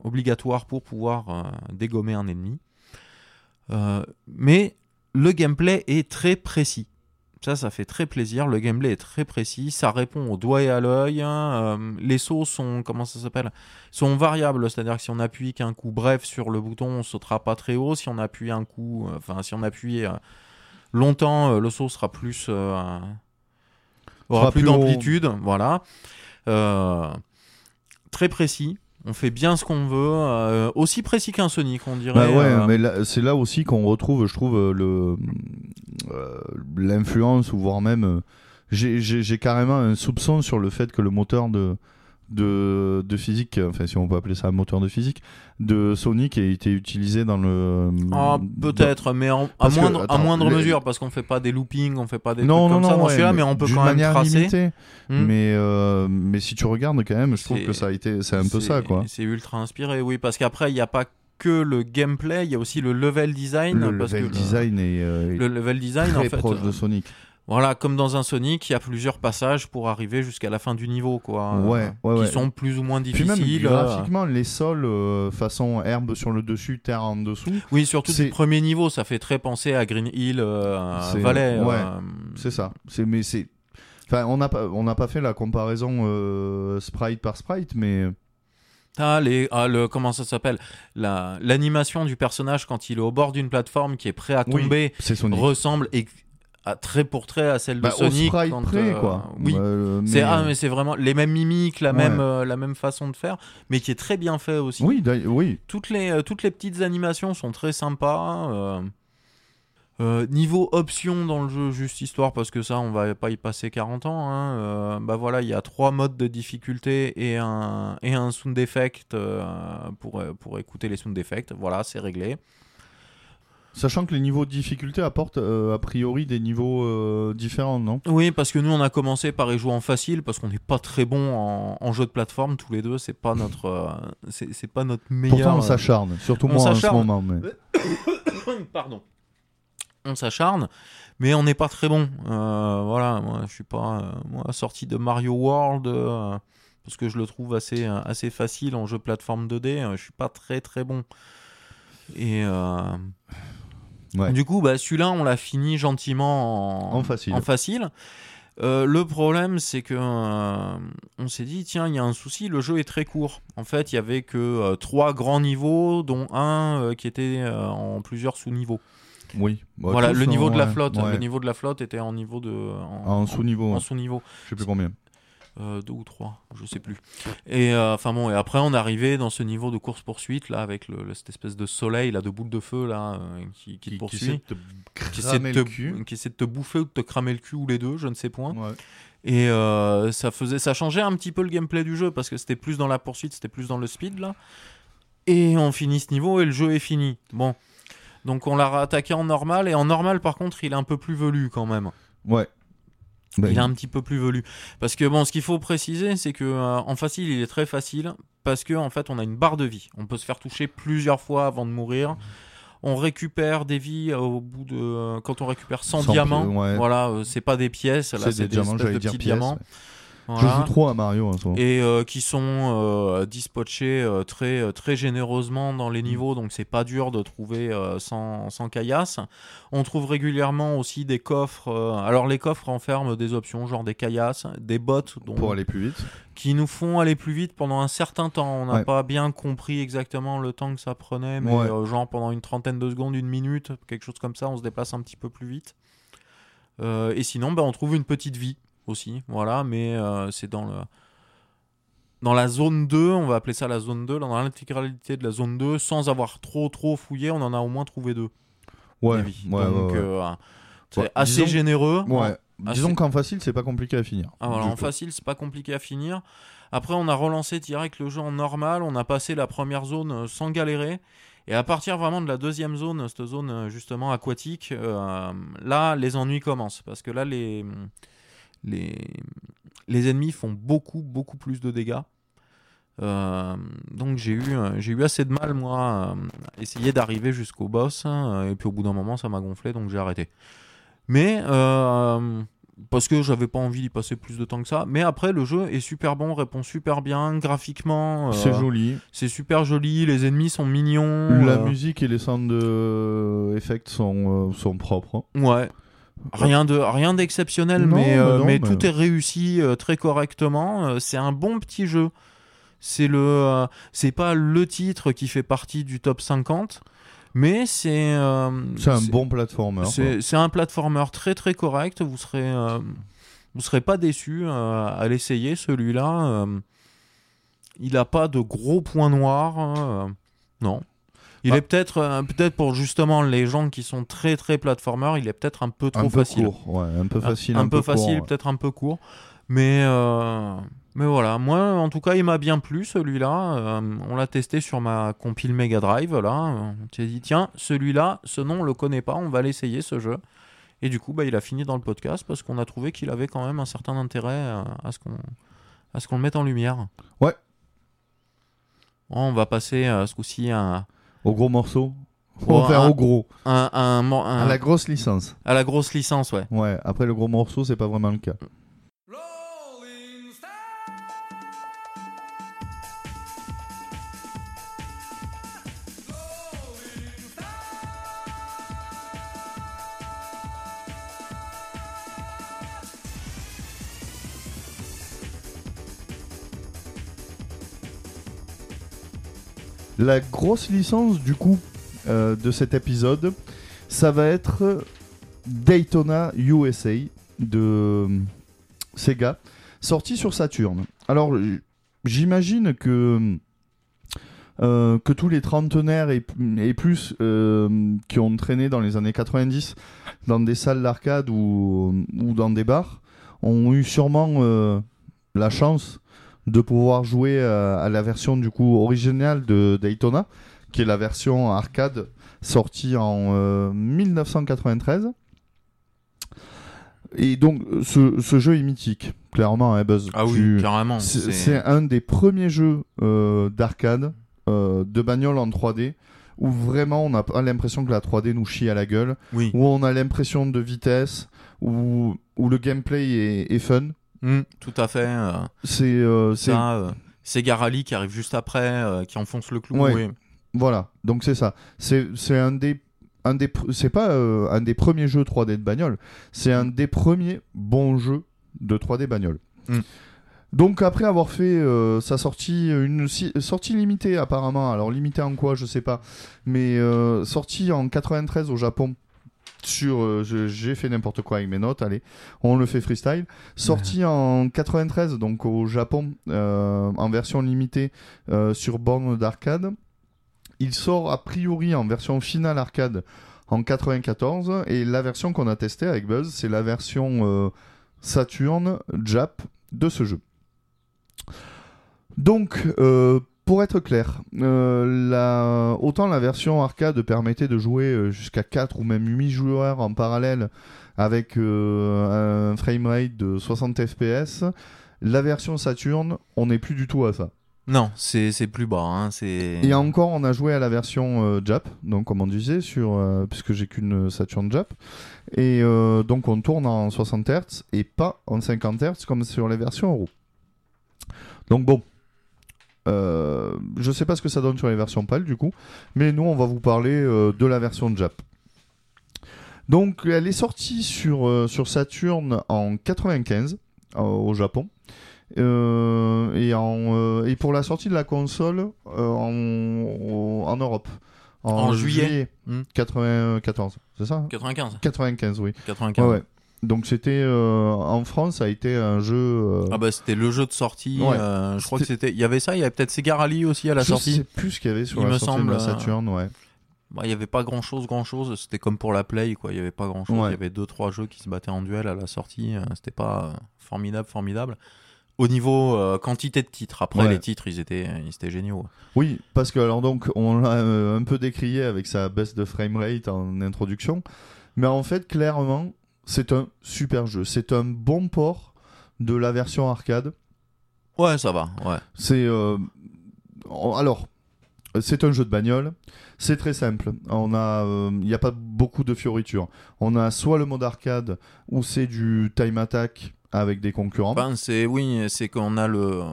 [SPEAKER 1] obligatoires pour pouvoir dégommer un ennemi. Mais le gameplay est très précis. Ça, ça fait très plaisir. Le gameplay est très précis. Ça répond au doigt et à l'œil. hein. Euh, les sauts sont, comment ça s'appelle Sont variables. C'est-à-dire que si on appuie qu'un coup bref sur le bouton, on sautera pas très haut. Si on appuie un coup, euh, enfin, si on appuie euh, longtemps, le saut sera plus, aura
[SPEAKER 2] Sera
[SPEAKER 1] plus
[SPEAKER 2] plus
[SPEAKER 1] d'amplitude. Voilà. Très précis. On fait bien ce qu'on veut. euh, aussi précis qu'un Sonic, on dirait.
[SPEAKER 2] Bah ouais,
[SPEAKER 1] euh,
[SPEAKER 2] mais c'est là aussi qu'on retrouve, je trouve, euh, le euh, l'influence ou voire même j'ai carrément un soupçon sur le fait que le moteur de de, de physique, enfin si on peut appeler ça un moteur de physique, de Sonic a été utilisé dans le.
[SPEAKER 1] Ah, peut-être, mais en- à
[SPEAKER 2] que,
[SPEAKER 1] moindre, à
[SPEAKER 2] attends,
[SPEAKER 1] moindre
[SPEAKER 2] le-
[SPEAKER 1] mesure, parce qu'on fait pas des loopings, on fait pas des
[SPEAKER 2] Non,
[SPEAKER 1] trucs
[SPEAKER 2] non,
[SPEAKER 1] comme ça
[SPEAKER 2] non,
[SPEAKER 1] dans
[SPEAKER 2] ouais,
[SPEAKER 1] celui-là, mais on peut quand même tracer.
[SPEAKER 2] limitée.
[SPEAKER 1] Hmm.
[SPEAKER 2] Mais, euh, mais si tu regardes quand même, je trouve que ça a été, c'est un peu ça quoi.
[SPEAKER 1] C'est ultra inspiré, oui, parce qu'après, il n'y a pas que le gameplay, il y a aussi le level design.
[SPEAKER 2] Le
[SPEAKER 1] parce
[SPEAKER 2] level
[SPEAKER 1] que le-
[SPEAKER 2] design est, euh,
[SPEAKER 1] Le, level design,
[SPEAKER 2] très
[SPEAKER 1] en fait.
[SPEAKER 2] proche de Sonic.
[SPEAKER 1] Voilà, comme dans un Sonic, il y a plusieurs passages pour arriver jusqu'à la fin du niveau, quoi. euh,
[SPEAKER 2] Ouais, ouais,
[SPEAKER 1] qui
[SPEAKER 2] ouais.
[SPEAKER 1] sont plus ou moins
[SPEAKER 2] Puis même
[SPEAKER 1] difficiles. euh,
[SPEAKER 2] graphiquement, les sols euh, façon herbe sur le dessus, terre en dessous,
[SPEAKER 1] Oui, surtout du premier niveau, ça fait très penser à Green Hill, euh, Valley.
[SPEAKER 2] ouais. c'est ça. C'est mais c'est enfin on n'a pas on n'a pas fait la comparaison sprite par sprite mais
[SPEAKER 1] T'as les, ah, le, comment ça s'appelle? La- L'animation du personnage quand il est au bord d'une plateforme qui est prêt à tomber ressemble et, à, trait pour trait à celle de
[SPEAKER 2] Bah,
[SPEAKER 1] Sonic. quand,
[SPEAKER 2] près,
[SPEAKER 1] euh,
[SPEAKER 2] quoi.
[SPEAKER 1] Oui.
[SPEAKER 2] Euh,
[SPEAKER 1] C'est ah, mais c'est vraiment les mêmes mimiques, la,
[SPEAKER 2] Ouais.
[SPEAKER 1] même, euh, la même façon de faire, mais qui est très bien fait aussi.
[SPEAKER 2] Oui, d'ailleurs- oui.
[SPEAKER 1] Toutes, les, euh, toutes les petites animations sont très sympas. euh. Euh, niveau options dans le jeu, juste histoire, parce que ça, on va pas y passer 40 ans. hein, euh, bah voilà, il y a trois modes de difficulté et un, et un sound effect euh, pour, euh, pour écouter les sound effects. Voilà, c'est réglé.
[SPEAKER 2] Sachant que les niveaux de difficulté apportent euh, a priori des niveaux euh, différents, non?
[SPEAKER 1] Oui, parce que nous, on a commencé par y jouer en facile, parce qu'on n'est pas très bon en, en jeu de plateforme tous les deux. C'est pas notre, euh, c'est pas notre meilleur.
[SPEAKER 2] Pourtant, on s'acharne, surtout
[SPEAKER 1] on
[SPEAKER 2] moi en ce moment. Mais...
[SPEAKER 1] Pardon. On s'acharne, mais on n'est pas très bon. Voilà, moi je suis pas moi sorti de Mario World parce que je le trouve assez assez facile en jeu plateforme 2D. euh, je suis pas très très bon. Et euh,
[SPEAKER 2] Ouais.
[SPEAKER 1] du coup, bah, celui-là, on l'a fini gentiment en,
[SPEAKER 2] En facile.
[SPEAKER 1] en facile. Euh, le problème, c'est que euh, on s'est dit tiens, il y a un souci, le jeu est très court. En fait, il y avait que euh, trois grands niveaux, dont un qui était en plusieurs sous-niveaux.
[SPEAKER 2] Oui. Bah,
[SPEAKER 1] voilà, le niveau de la flotte,
[SPEAKER 2] ouais.
[SPEAKER 1] le niveau de la flotte était en niveau de
[SPEAKER 2] En sous-niveau,
[SPEAKER 1] en
[SPEAKER 2] ouais.
[SPEAKER 1] sous-niveau,
[SPEAKER 2] Je sais plus combien.
[SPEAKER 1] Euh, deux ou trois, je sais plus. Et euh, enfin bon, et après on arrivait dans ce niveau de course poursuite là avec le, le- cette espèce de soleil là, de boule de feu là euh, qui, qui te poursuit, qui essaie de te,
[SPEAKER 2] cul.
[SPEAKER 1] qui essaie de te bouffer ou de te cramer le cul ou les deux, je ne sais point.
[SPEAKER 2] Ouais.
[SPEAKER 1] Et euh, ça faisait, ça changeait un petit peu le gameplay du jeu parce que c'était plus dans la poursuite, c'était plus dans le speed là. Et on finit ce niveau et le jeu est fini. Bon, donc on l'a attaqué en normal et en normal par contre il est un peu plus velu quand même.
[SPEAKER 2] Ouais. Bah,
[SPEAKER 1] Il est un petit peu plus velu parce que bon, ce qu'il faut préciser c'est que euh, en facile il est très facile parce que en fait on a une barre de vie. On peut se faire toucher plusieurs fois avant de mourir. On récupère des vies au bout de euh, quand on récupère 100,
[SPEAKER 2] 100
[SPEAKER 1] diamants.
[SPEAKER 2] ouais.
[SPEAKER 1] Voilà, euh, c'est pas des pièces, là
[SPEAKER 2] c'est des
[SPEAKER 1] des,
[SPEAKER 2] diamants,
[SPEAKER 1] espèces de petits
[SPEAKER 2] pièces.
[SPEAKER 1] diamants.
[SPEAKER 2] ouais. Je joue trop à Mario moment.
[SPEAKER 1] et euh, qui sont euh, dispatchés euh, très, euh, très généreusement dans
[SPEAKER 2] Mm.
[SPEAKER 1] les niveaux, donc c'est pas dur de trouver sans, sans caillasse. On trouve régulièrement aussi des coffres. alors les coffres renferment des options, genre des caillasses, des bottes dont-
[SPEAKER 2] Pour aller plus vite.
[SPEAKER 1] qui nous font aller plus vite pendant un certain temps. On n'a
[SPEAKER 2] Ouais.
[SPEAKER 1] pas bien compris exactement le temps que ça prenait, mais
[SPEAKER 2] Ouais.
[SPEAKER 1] genre pendant une trentaine de secondes, une minute, quelque chose comme ça, on se déplace un petit peu plus vite. Euh, et sinon, bah, on trouve une petite vie aussi, voilà, mais euh, c'est dans le dans la zone 2, on va appeler ça la zone 2, dans l'intégralité de la zone 2, sans avoir trop trop fouillé, on en a au moins trouvé deux
[SPEAKER 2] Ouais. ouais,
[SPEAKER 1] Donc
[SPEAKER 2] ouais.
[SPEAKER 1] euh,
[SPEAKER 2] Ouais,
[SPEAKER 1] assez
[SPEAKER 2] disons-
[SPEAKER 1] généreux.
[SPEAKER 2] Ouais.
[SPEAKER 1] Ah,
[SPEAKER 2] Disons qu'en facile, c'est pas compliqué à finir.
[SPEAKER 1] Ah, voilà, en
[SPEAKER 2] coup.
[SPEAKER 1] facile, c'est pas compliqué à finir. Après, on a relancé direct le jeu en normal. On a passé la première zone euh, sans galérer. Et à partir vraiment de la deuxième zone, cette zone justement aquatique, euh, là, les ennuis commencent. Parce que là, les, les, les ennemis font beaucoup, beaucoup plus de dégâts. Euh, donc j'ai eu, euh, j'ai eu assez de mal, moi, euh, à essayer d'arriver jusqu'au boss. hein, et puis au bout d'un moment, ça m'a gonflé, donc j'ai arrêté. Mais euh, parce que j'avais pas envie d'y passer plus de temps que ça. Mais après, le jeu est super bon, répond super bien graphiquement. euh,
[SPEAKER 2] C'est joli.
[SPEAKER 1] c'est super joli, les ennemis sont mignons.
[SPEAKER 2] La
[SPEAKER 1] euh,
[SPEAKER 2] musique et les sound euh, effects sont, euh, sont propres.
[SPEAKER 1] Ouais. Rien de rien d'exceptionnel, mais,
[SPEAKER 2] mais
[SPEAKER 1] euh,
[SPEAKER 2] non,
[SPEAKER 1] mais tout est réussi euh, très correctement. Euh, c'est un bon petit jeu. C'est le, c'est pas le titre qui fait partie du top 50, mais c'est.
[SPEAKER 2] C'est un bon platformer.
[SPEAKER 1] C'est un platformer très très correct. Vous serez, vous serez pas déçu à l'essayer celui-là. il a pas de gros points noirs. non. Il
[SPEAKER 2] Bah.
[SPEAKER 1] est peut-être euh, peut-être pour justement les gens qui sont très très platformer, il est peut-être un peu trop
[SPEAKER 2] un peu
[SPEAKER 1] facile.
[SPEAKER 2] court. Ouais, un peu facile.
[SPEAKER 1] un,
[SPEAKER 2] Un,
[SPEAKER 1] peu, facile,
[SPEAKER 2] ouais.
[SPEAKER 1] peut-être un peu court. Mais euh, mais voilà, moi en tout cas, il m'a bien plu celui-là. Euh, on l'a testé sur ma compile Mega Drive là. On s'est dit tiens, celui-là, ce nom on le connaît pas, on va l'essayer ce jeu. Et du coup, bah, il a fini dans le podcast parce qu'on a trouvé qu'il avait quand même un certain intérêt à ce qu'on à ce qu'on le mette en lumière.
[SPEAKER 2] Ouais.
[SPEAKER 1] Bon, on va passer euh, ce coup-ci à
[SPEAKER 2] Au gros morceau.
[SPEAKER 1] Oh, un-
[SPEAKER 2] au gros.
[SPEAKER 1] un- un mor- un-
[SPEAKER 2] À la grosse licence.
[SPEAKER 1] à la grosse licence, ouais.
[SPEAKER 2] Ouais, après le gros morceau, c'est pas vraiment le cas. La grosse licence du coup euh, de cet épisode, ça va être Daytona USA de euh, Sega, sorti sur Saturn. Alors j'imagine que euh, tous les trentenaires et, plus qui ont traîné dans les années 90 dans des salles d'arcade ou, dans des bars ont eu sûrement la chance de pouvoir jouer à, à la version du coup originale de Daytona, qui est la version arcade sortie en euh, 1993. Et donc ce, ce jeu est mythique, clairement, hein, Buzz.
[SPEAKER 1] Ah oui,
[SPEAKER 2] Tu-
[SPEAKER 1] carrément.
[SPEAKER 2] c'est un des premiers jeux euh, d'arcade euh, de bagnole en 3D où vraiment on a pas l'impression que la 3D nous chie à la gueule,
[SPEAKER 1] Oui.
[SPEAKER 2] où on a l'impression de vitesse, où, où le gameplay est, est fun.
[SPEAKER 1] Mm, tout à fait. euh,
[SPEAKER 2] C'est euh, c'est-
[SPEAKER 1] euh, Sega Rally qui arrive juste après, qui enfonce le clou.
[SPEAKER 2] Ouais.
[SPEAKER 1] oui.
[SPEAKER 2] voilà, donc c'est ça. C'est c'est un des un des c'est pas euh, un des premiers jeux 3D de bagnole, c'est un des premiers bons jeux de 3D bagnole.
[SPEAKER 1] Mm.
[SPEAKER 2] Donc après avoir fait euh, sa sortie, une si- sortie limitée apparemment, alors limitée en quoi je sais pas, mais euh, sortie en 93 au Japon sur, euh, j'ai fait n'importe quoi avec mes notes, allez, on le fait freestyle. Sorti en 93 donc au Japon euh, en version limitée euh, sur borne d'arcade. Il sort a priori en version finale arcade en 94 et la version qu'on a testée avec Buzz, c'est la version Saturn Jap de ce jeu. Donc, euh, pour être clair, euh, la- autant la version arcade permettait de jouer euh, jusqu'à 4 ou même 8 joueurs en parallèle avec euh, un framerate de 60 fps, la version Saturn, on n'est plus du tout à ça.
[SPEAKER 1] Non, c'est plus bas. hein.
[SPEAKER 2] Et encore, on a joué à la version euh, Jap, donc comme on disait, sur, euh, puisque j'ai qu'une Saturn Jap. Et euh, donc on tourne en 60 Hz et pas en 50 Hz comme sur les versions Euro. Donc bon, euh, je sais pas ce que ça donne sur les versions PAL du coup, mais nous on va vous parler euh, de la version Jap. Donc elle est sortie sur, euh, sur Saturn en 95 euh, au Japon. Et, en, et pour la sortie de la console en, en Europe.
[SPEAKER 1] En juillet. Hmm.
[SPEAKER 2] 94, c'est ça hein?
[SPEAKER 1] 95.
[SPEAKER 2] 95, oui.
[SPEAKER 1] 95.
[SPEAKER 2] Ouais, ouais. Donc c'était euh, en France, ça a été un jeu. euh,
[SPEAKER 1] Ah bah c'était le jeu de sortie.
[SPEAKER 2] Ouais.
[SPEAKER 1] euh, je crois que c'était. Il y avait ça. Il y avait peut-être Sega Rally aussi à la
[SPEAKER 2] je
[SPEAKER 1] sortie.
[SPEAKER 2] sais plus ce qu'il y avait sur
[SPEAKER 1] Il
[SPEAKER 2] la
[SPEAKER 1] me
[SPEAKER 2] sortie
[SPEAKER 1] semble,
[SPEAKER 2] de la Saturn, ouais.
[SPEAKER 1] Bah, il y avait pas grand chose, grand chose. C'était comme pour la Play, quoi. Il y avait pas grand chose.
[SPEAKER 2] Ouais.
[SPEAKER 1] Il y avait deux, trois jeux qui se battaient en duel à la sortie. C'était pas formidable, formidable. Au niveau quantité de titres. Après,
[SPEAKER 2] Ouais.
[SPEAKER 1] les titres, ils étaient, ils étaient géniaux.
[SPEAKER 2] Oui, parce que alors donc on l'a un peu décrié avec sa baisse de framerate en introduction, mais en fait clairement c'est un super jeu, c'est un bon port de la version arcade.
[SPEAKER 1] Ouais, ça va. Ouais.
[SPEAKER 2] C'est euh, alors c'est un jeu de bagnole, c'est très simple. On a, euh, il n'y a pas beaucoup de fioritures. On a soit le mode arcade où c'est du time attack avec des concurrents.
[SPEAKER 1] Ben, c'est oui, c'est qu'on a le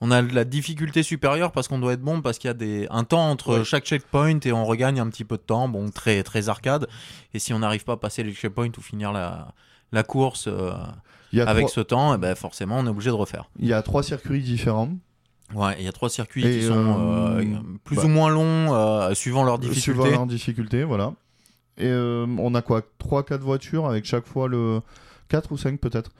[SPEAKER 1] on a la difficulté supérieure parce qu'on doit être bon parce qu'il y a des un temps entre
[SPEAKER 2] Ouais.
[SPEAKER 1] chaque checkpoint et on regagne un petit peu de temps, bon très très arcade. Et si on n'arrive pas à passer les checkpoints ou finir la la course euh, avec
[SPEAKER 2] trois,
[SPEAKER 1] ce temps, eh ben forcément on est obligé de refaire.
[SPEAKER 2] il y a trois circuits différents.
[SPEAKER 1] Ouais, il y a trois circuits
[SPEAKER 2] Et,
[SPEAKER 1] qui sont
[SPEAKER 2] euh,
[SPEAKER 1] euh, plus
[SPEAKER 2] bah,
[SPEAKER 1] ou moins longs suivant leur
[SPEAKER 2] Suivant
[SPEAKER 1] difficulté.
[SPEAKER 2] leur difficulté, voilà. Et on a quoi? 3-4 voitures avec chaque fois le. 4 ou 5 peut-être.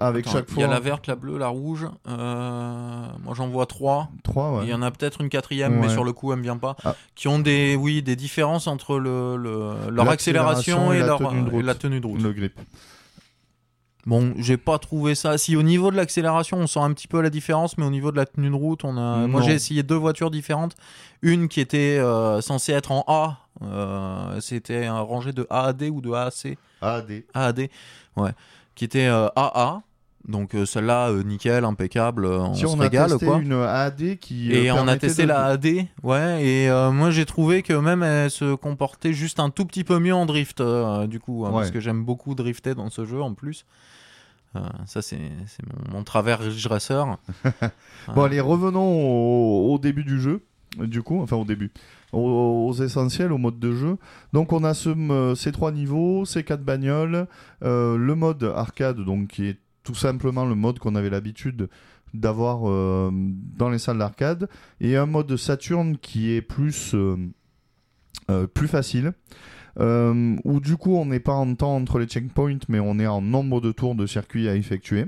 [SPEAKER 2] Avec
[SPEAKER 1] Attends,
[SPEAKER 2] chaque
[SPEAKER 1] Il
[SPEAKER 2] fois.
[SPEAKER 1] y a la verte, la bleue, la rouge. euh, moi j'en vois trois.
[SPEAKER 2] 3,
[SPEAKER 1] Il y en a peut-être une quatrième, mais sur le coup, elle me vient pas.
[SPEAKER 2] Ah.
[SPEAKER 1] Qui ont des, oui, des différences entre le, le- leur accélération et, leur,
[SPEAKER 2] tenue de
[SPEAKER 1] et
[SPEAKER 2] route.
[SPEAKER 1] la tenue de route.
[SPEAKER 2] Le grip.
[SPEAKER 1] Bon, j'ai pas trouvé ça. Si au niveau de l'accélération, on sent un petit peu la différence, mais au niveau de la tenue de route, on a. Moi, j'ai essayé deux voitures différentes. Une qui était euh, censée être en A. euh, C'était un rangé de A à D ou de A à C.
[SPEAKER 2] AD.
[SPEAKER 1] A à D. Ouais. Qui était euh, AA. Donc euh, celle-là, euh, nickel, impeccable. euh, on
[SPEAKER 2] Si
[SPEAKER 1] se
[SPEAKER 2] on a
[SPEAKER 1] régale,
[SPEAKER 2] testé
[SPEAKER 1] quoi.
[SPEAKER 2] une AD qui.
[SPEAKER 1] Et
[SPEAKER 2] euh,
[SPEAKER 1] on a testé
[SPEAKER 2] de-
[SPEAKER 1] la AD, ouais, et euh, moi j'ai trouvé que même elle se comportait juste un tout petit peu mieux en drift, euh, du coup, hein,
[SPEAKER 2] Ouais.
[SPEAKER 1] parce que j'aime beaucoup drifter dans ce jeu en plus. Euh, ça, c'est c'est mon, mon travers Ridge Racer.
[SPEAKER 2] Bon, allez, revenons au, au début du jeu. Du coup, enfin au début, aux, essentiels, au mode de jeu. Donc, on a m- ces trois niveaux, ces quatre bagnoles, euh, le mode arcade, donc qui est tout simplement le mode qu'on avait l'habitude d'avoir euh, dans les salles d'arcade et un mode Saturn qui est plus euh, euh, plus facile euh, où du coup on n'est pas en temps entre les checkpoints mais on est en nombre de tours de circuit à effectuer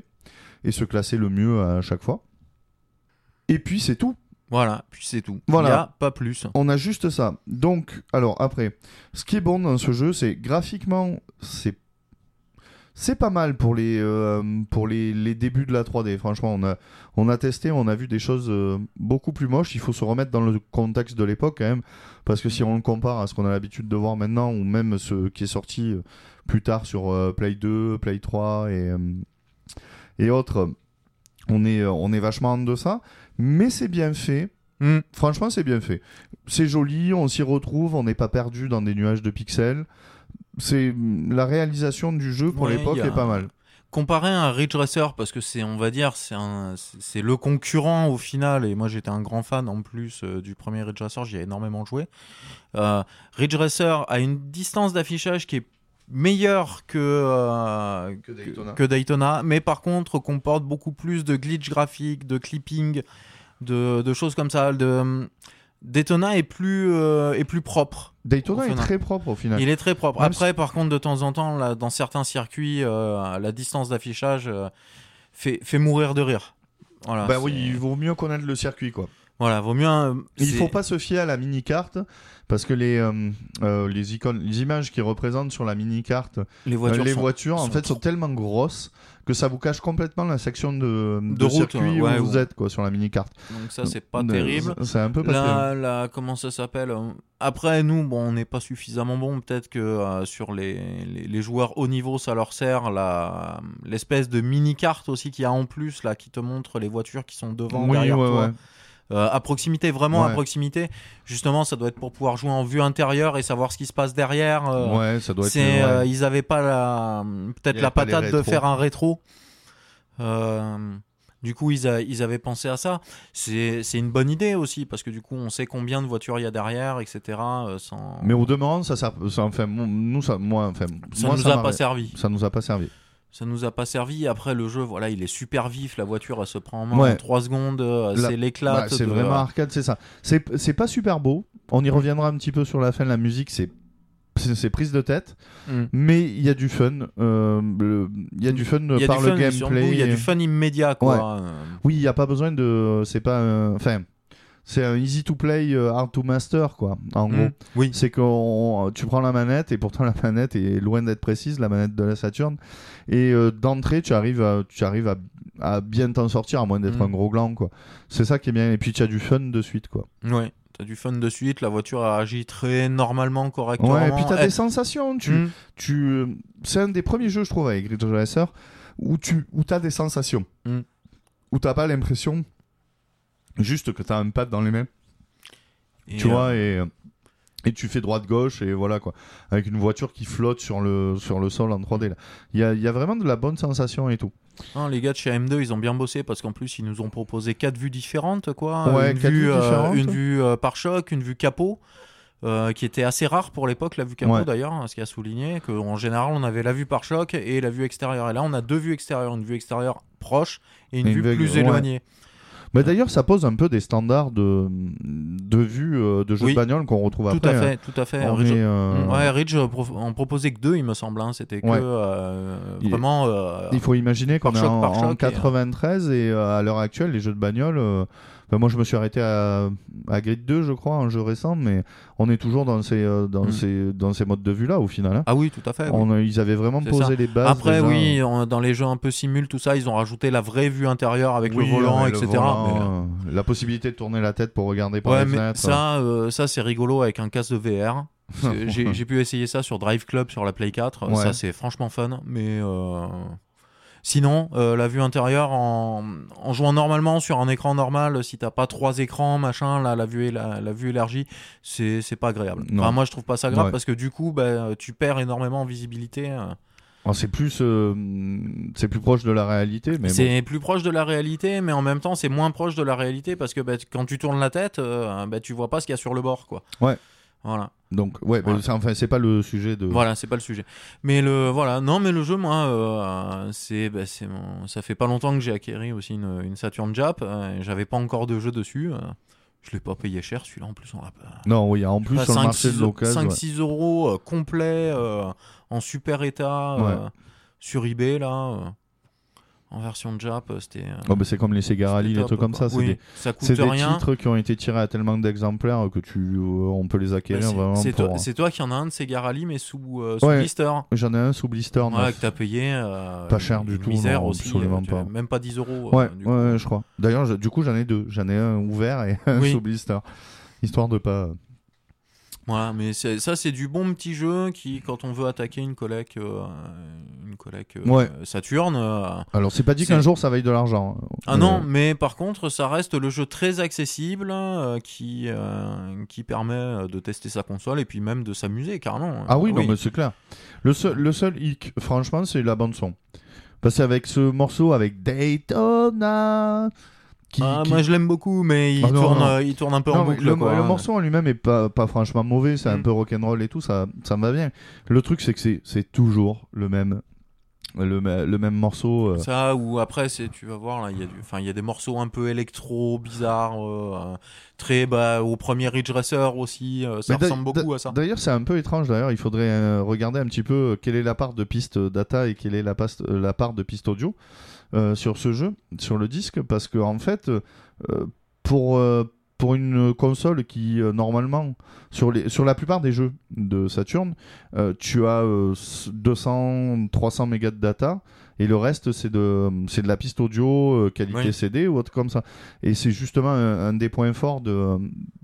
[SPEAKER 2] et se classer le mieux à chaque fois et puis c'est tout
[SPEAKER 1] Voilà, puis c'est tout.
[SPEAKER 2] Voilà.
[SPEAKER 1] Il y a pas plus.
[SPEAKER 2] on a juste ça. Donc, alors après, ce qui est bon dans ce jeu, c'est graphiquement, c'est c'est pas mal pour les euh, pour les, les débuts de la 3D. Franchement, on a on a testé, on a vu des choses euh, beaucoup plus moches. Il faut se remettre dans le contexte de l'époque quand même, parce que si on le compare à ce qu'on a l'habitude de voir maintenant, ou même ce qui est sorti euh, plus tard sur euh, Play 2, Play 3 et et autres, on est on est vachement en deçà. Mais c'est bien fait.
[SPEAKER 1] Hmm.
[SPEAKER 2] Franchement, c'est bien fait. C'est joli, on s'y retrouve, on n'est pas perdu dans des nuages de pixels. C'est la réalisation du jeu pour
[SPEAKER 1] Ouais,
[SPEAKER 2] l'époque
[SPEAKER 1] a-
[SPEAKER 2] est pas mal.
[SPEAKER 1] Comparé à un Ridge Racer, parce que c'est, on va dire, c'est un, c'est le concurrent au final, et moi j'étais un grand fan en plus euh, du premier Ridge Racer, j'y ai énormément joué. Euh, Ridge Racer a une distance d'affichage qui est meilleure que, euh,
[SPEAKER 2] Que Daytona.
[SPEAKER 1] que Daytona, mais par contre comporte beaucoup plus de glitch graphiques, de clipping, de, de choses comme ça. De... Daytona est plus, euh, est plus propre.
[SPEAKER 2] Daytona est très propre au final.
[SPEAKER 1] Il est très propre.
[SPEAKER 2] Même
[SPEAKER 1] Après, par contre, de temps en temps, là, dans certains circuits, euh, la distance d'affichage euh, fait, fait mourir de rire. Voilà,
[SPEAKER 2] bah
[SPEAKER 1] c'est-
[SPEAKER 2] oui, il vaut mieux connaître le circuit quoi.
[SPEAKER 1] Voilà, vaut mieux. un-
[SPEAKER 2] Il faut pas se fier à la mini carte parce que les euh, euh, les icônes, les images qui représentent sur la mini carte,
[SPEAKER 1] les voitures.
[SPEAKER 2] les
[SPEAKER 1] sont-
[SPEAKER 2] voitures en
[SPEAKER 1] sont
[SPEAKER 2] fait sont tellement grosses que ça vous cache complètement la section de,
[SPEAKER 1] De route,
[SPEAKER 2] circuit
[SPEAKER 1] ouais,
[SPEAKER 2] où vous
[SPEAKER 1] ouais.
[SPEAKER 2] êtes quoi sur la mini carte.
[SPEAKER 1] Donc ça, c'est pas
[SPEAKER 2] Euh,
[SPEAKER 1] terrible.
[SPEAKER 2] C'est un peu pas terrible.
[SPEAKER 1] Là, là, comment ça s'appelle euh, Après, nous, bon, on n'est pas suffisamment bon. Peut-être que euh, sur les, les, les joueurs haut niveau, ça leur sert la l'espèce de mini carte aussi qu'il y a en plus là, qui te montre les voitures qui sont devant,
[SPEAKER 2] Oui,
[SPEAKER 1] derrière
[SPEAKER 2] ouais,
[SPEAKER 1] toi. Euh, à proximité, vraiment à proximité. Justement, ça doit être pour pouvoir jouer en vue intérieure et savoir ce qui se passe derrière. euh,
[SPEAKER 2] Ouais, ça doit être.
[SPEAKER 1] euh, ils avaient pas la, peut-être la patate de faire un rétro. Euh, du coup, ils, a- ils avaient pensé à ça. C'est, une bonne idée aussi parce que du coup, on sait combien de voitures il y a derrière, etc. sans...
[SPEAKER 2] Mais au demeurant, ça, ça, ça- enfin, nous, ça, moi, enfin,
[SPEAKER 1] ça
[SPEAKER 2] moi,
[SPEAKER 1] nous
[SPEAKER 2] ça
[SPEAKER 1] a pas servi.
[SPEAKER 2] Ça nous a pas servi.
[SPEAKER 1] Ça nous a pas servi. Après, le jeu, voilà, il est super vif. La voiture, elle se prend en main
[SPEAKER 2] Ouais.
[SPEAKER 1] en 3 secondes. euh,
[SPEAKER 2] La-
[SPEAKER 1] C'est l'éclat.
[SPEAKER 2] Bah, c'est
[SPEAKER 1] de-
[SPEAKER 2] vraiment arcade, c'est ça. C'est pas super beau. On y reviendra un petit peu sur la fin. La musique, c'est c'est prise de tête,
[SPEAKER 1] Mm.
[SPEAKER 2] mais il y a du fun. euh, Il y a du fun
[SPEAKER 1] a
[SPEAKER 2] par
[SPEAKER 1] du
[SPEAKER 2] le
[SPEAKER 1] fun,
[SPEAKER 2] gameplay.
[SPEAKER 1] Il y a du fun immédiat, quoi. Euh,
[SPEAKER 2] Oui, il y a pas besoin de. C'est pas. un- Enfin, c'est un easy to play, euh, hard to master, quoi. En gros.
[SPEAKER 1] mm. Oui.
[SPEAKER 2] C'est que tu prends la manette et pourtant la manette est loin d'être précise, la manette de la Saturn. Et euh, d'entrée, tu arrives, à, tu arrives à, à bien t'en sortir, à moins d'être
[SPEAKER 1] Mm.
[SPEAKER 2] un gros gland, quoi. C'est ça qui est bien. Et puis tu as du fun de suite, quoi.
[SPEAKER 1] Ouais. T'as du fun de suite. La voiture agit très normalement, correctement.
[SPEAKER 2] Ouais, et puis t'as
[SPEAKER 1] Elle-
[SPEAKER 2] des sensations. Tu,
[SPEAKER 1] Mm.
[SPEAKER 2] tu, euh, c'est un des premiers jeux, je trouve, avec Ridge Racer, où tu où as des sensations.
[SPEAKER 1] Mm.
[SPEAKER 2] Où t'as pas l'impression juste que t'as un pad dans les mains.
[SPEAKER 1] Et,
[SPEAKER 2] tu
[SPEAKER 1] euh,
[SPEAKER 2] vois et et tu fais droite gauche et voilà quoi avec une voiture qui flotte sur le sur le sol en 3D là il y a, y a vraiment de la bonne sensation et tout
[SPEAKER 1] hein, les gars de chez M2, ils ont bien bossé parce qu'en plus, ils nous ont proposé quatre vues différentes, quoi.
[SPEAKER 2] Ouais,
[SPEAKER 1] une
[SPEAKER 2] quatre
[SPEAKER 1] vue,
[SPEAKER 2] vues
[SPEAKER 1] euh, une vue euh, par choc, une vue capot. euh, qui était assez rare pour l'époque, la vue capot
[SPEAKER 2] Ouais.
[SPEAKER 1] d'ailleurs, hein, ce qui a souligné qu'en général on avait la vue par choc et la vue extérieure. Et là on a deux vues extérieures, une vue extérieure proche et une
[SPEAKER 2] Et une
[SPEAKER 1] vue
[SPEAKER 2] vue-
[SPEAKER 1] plus
[SPEAKER 2] ouais.
[SPEAKER 1] éloignée.
[SPEAKER 2] Mais d'ailleurs ça pose un peu des standards de de vue euh, de jeux
[SPEAKER 1] Oui.
[SPEAKER 2] de bagnole qu'on retrouve
[SPEAKER 1] Tout
[SPEAKER 2] après
[SPEAKER 1] à
[SPEAKER 2] hein.
[SPEAKER 1] fait, tout à fait.
[SPEAKER 2] On
[SPEAKER 1] Ridge-
[SPEAKER 2] euh,
[SPEAKER 1] Ouais, Ridge euh, en proposait que deux, il me semble. hein. C'était que
[SPEAKER 2] Ouais.
[SPEAKER 1] euh, vraiment. euh,
[SPEAKER 2] il faut imaginer qu'on est en, en
[SPEAKER 1] choc, et, euh,
[SPEAKER 2] 93 et, euh, à l'heure actuelle les jeux de bagnole enfin, moi je me suis arrêté à, à Grid 2 je crois un jeu récent mais on est toujours dans ces euh, dans
[SPEAKER 1] Mm.
[SPEAKER 2] ces dans ces modes de vue là au final hein.
[SPEAKER 1] Ah oui, tout à fait.
[SPEAKER 2] On ils avaient vraiment posé
[SPEAKER 1] ça.
[SPEAKER 2] les bases
[SPEAKER 1] Après,
[SPEAKER 2] déjà.
[SPEAKER 1] oui, on- dans les jeux un peu simul, tout ça, ils ont rajouté la vraie vue intérieure avec
[SPEAKER 2] Oui,
[SPEAKER 1] le volant,
[SPEAKER 2] ouais,
[SPEAKER 1] etc.
[SPEAKER 2] volant,
[SPEAKER 1] mais, euh,
[SPEAKER 2] la possibilité de tourner la tête pour regarder par
[SPEAKER 1] ouais,
[SPEAKER 2] la
[SPEAKER 1] mais ça, euh, ça c'est rigolo avec un casque de VR. J'ai j'ai pu essayer ça sur Drive Club sur la Play 4.
[SPEAKER 2] Ouais.
[SPEAKER 1] Ça, c'est franchement fun. Mais euh, sinon, euh, la vue intérieure, en, en jouant normalement sur un écran normal, si t'as pas trois écrans, machin, là, la, vue, la, la vue élargie, c'est pas agréable. Enfin, moi, je trouve pas ça grave
[SPEAKER 2] Ouais.
[SPEAKER 1] parce que du coup, bah, tu perds énormément en visibilité. euh.
[SPEAKER 2] C'est plus, euh, c'est plus proche de la réalité, mais bon.
[SPEAKER 1] C'est plus proche de la réalité, mais en même temps, c'est moins proche de la réalité parce que bah, quand tu tournes la tête, euh, bah, tu vois pas ce qu'il y a sur le bord, quoi.
[SPEAKER 2] Ouais.
[SPEAKER 1] Voilà.
[SPEAKER 2] Donc, ouais,
[SPEAKER 1] Voilà.
[SPEAKER 2] c'est- enfin, c'est pas le sujet de.
[SPEAKER 1] Voilà, c'est pas le sujet. Mais le voilà, non, mais le jeu, moi, euh, c'est, bah, mon- ça fait pas longtemps que j'ai acquéri aussi une, une Saturn Jap. euh, J'avais pas encore de jeu dessus. euh, je l'ai pas payé cher, celui-là en plus on l'a pas.
[SPEAKER 2] Non, oui, en plus sur le
[SPEAKER 1] 5,
[SPEAKER 2] marché de
[SPEAKER 1] 6,
[SPEAKER 2] l'occasion. ouais.
[SPEAKER 1] 5-6 euros euh, complet euh, en super état
[SPEAKER 2] Ouais.
[SPEAKER 1] sur eBay là. En version Jap, euh, c'était. euh,
[SPEAKER 2] Oh, bah, c'est comme les Sega Rally, les trucs comme ça.
[SPEAKER 1] Oui,
[SPEAKER 2] c'est des titres qui ont été tirés à tellement d'exemplaires que tu, euh, on peut les
[SPEAKER 1] Bah,
[SPEAKER 2] acquérir
[SPEAKER 1] c'est,
[SPEAKER 2] vraiment
[SPEAKER 1] c'est toi, qui en as un de ces Rally, mais sous, euh, sous
[SPEAKER 2] Ouais.
[SPEAKER 1] blister.
[SPEAKER 2] J'en ai un sous blister. Neuf.
[SPEAKER 1] que t'as payé. euh,
[SPEAKER 2] Pas cher du tout,
[SPEAKER 1] Misère
[SPEAKER 2] non,
[SPEAKER 1] aussi.
[SPEAKER 2] absolument pas.
[SPEAKER 1] Même pas 10 euros.
[SPEAKER 2] Ouais,
[SPEAKER 1] du
[SPEAKER 2] ouais,
[SPEAKER 1] coup.
[SPEAKER 2] ouais, je crois. D'ailleurs, du coup, j'en ai deux. J'en ai un ouvert et un
[SPEAKER 1] Oui.
[SPEAKER 2] sous blister. Histoire de pas.
[SPEAKER 1] Voilà, mais ça, c'est du bon petit jeu qui, quand on veut attaquer une collecte, euh, une collecte euh,
[SPEAKER 2] Ouais.
[SPEAKER 1] Saturne. euh,
[SPEAKER 2] Alors, c'est pas dit qu'un jour ça vaille de l'argent. hein.
[SPEAKER 1] Ah non, mais par contre, ça reste le jeu très accessible qui, qui permet de tester sa console et puis même de s'amuser carrément.
[SPEAKER 2] Ah oui, non, mais c'est clair. Le seul, le seul hic, franchement, c'est la bande-son. Parce qu'avec ce morceau, avec Daytona. Qui,
[SPEAKER 1] Ah,
[SPEAKER 2] qui-
[SPEAKER 1] Moi, je l'aime beaucoup, mais il,
[SPEAKER 2] Ah non,
[SPEAKER 1] tourne,
[SPEAKER 2] non.
[SPEAKER 1] euh, il tourne un peu
[SPEAKER 2] Non,
[SPEAKER 1] en boucle.
[SPEAKER 2] le,
[SPEAKER 1] quoi.
[SPEAKER 2] le morceau en lui-même est pas, pas franchement mauvais, c'est un
[SPEAKER 1] Mm.
[SPEAKER 2] peu rock'n'roll et tout, ça, ça me va bien. Le truc, c'est que c'est- toujours le même, le, me- le même morceau. euh.
[SPEAKER 1] Ça, ou après, c'est, tu vas voir, il y, a y des morceaux un peu électro, bizarres, euh, très bah, au premier Ridge Racer aussi, euh, ça
[SPEAKER 2] Mais
[SPEAKER 1] ressemble beaucoup à ça.
[SPEAKER 2] D'ailleurs, c'est un peu étrange. D'ailleurs, il faudrait euh, regarder un petit peu quelle est la part de piste data et quelle est la part de piste audio euh, sur ce jeu, sur le disque, parce que en fait, euh, pour euh, pour une console qui normalement sur les sur la plupart des jeux de Saturn, tu as euh, 200 300 mégas de data. Et le reste, c'est de, c'est de la piste audio, qualité
[SPEAKER 1] Oui.
[SPEAKER 2] CD ou autre comme ça. Et c'est justement un, un des points forts de,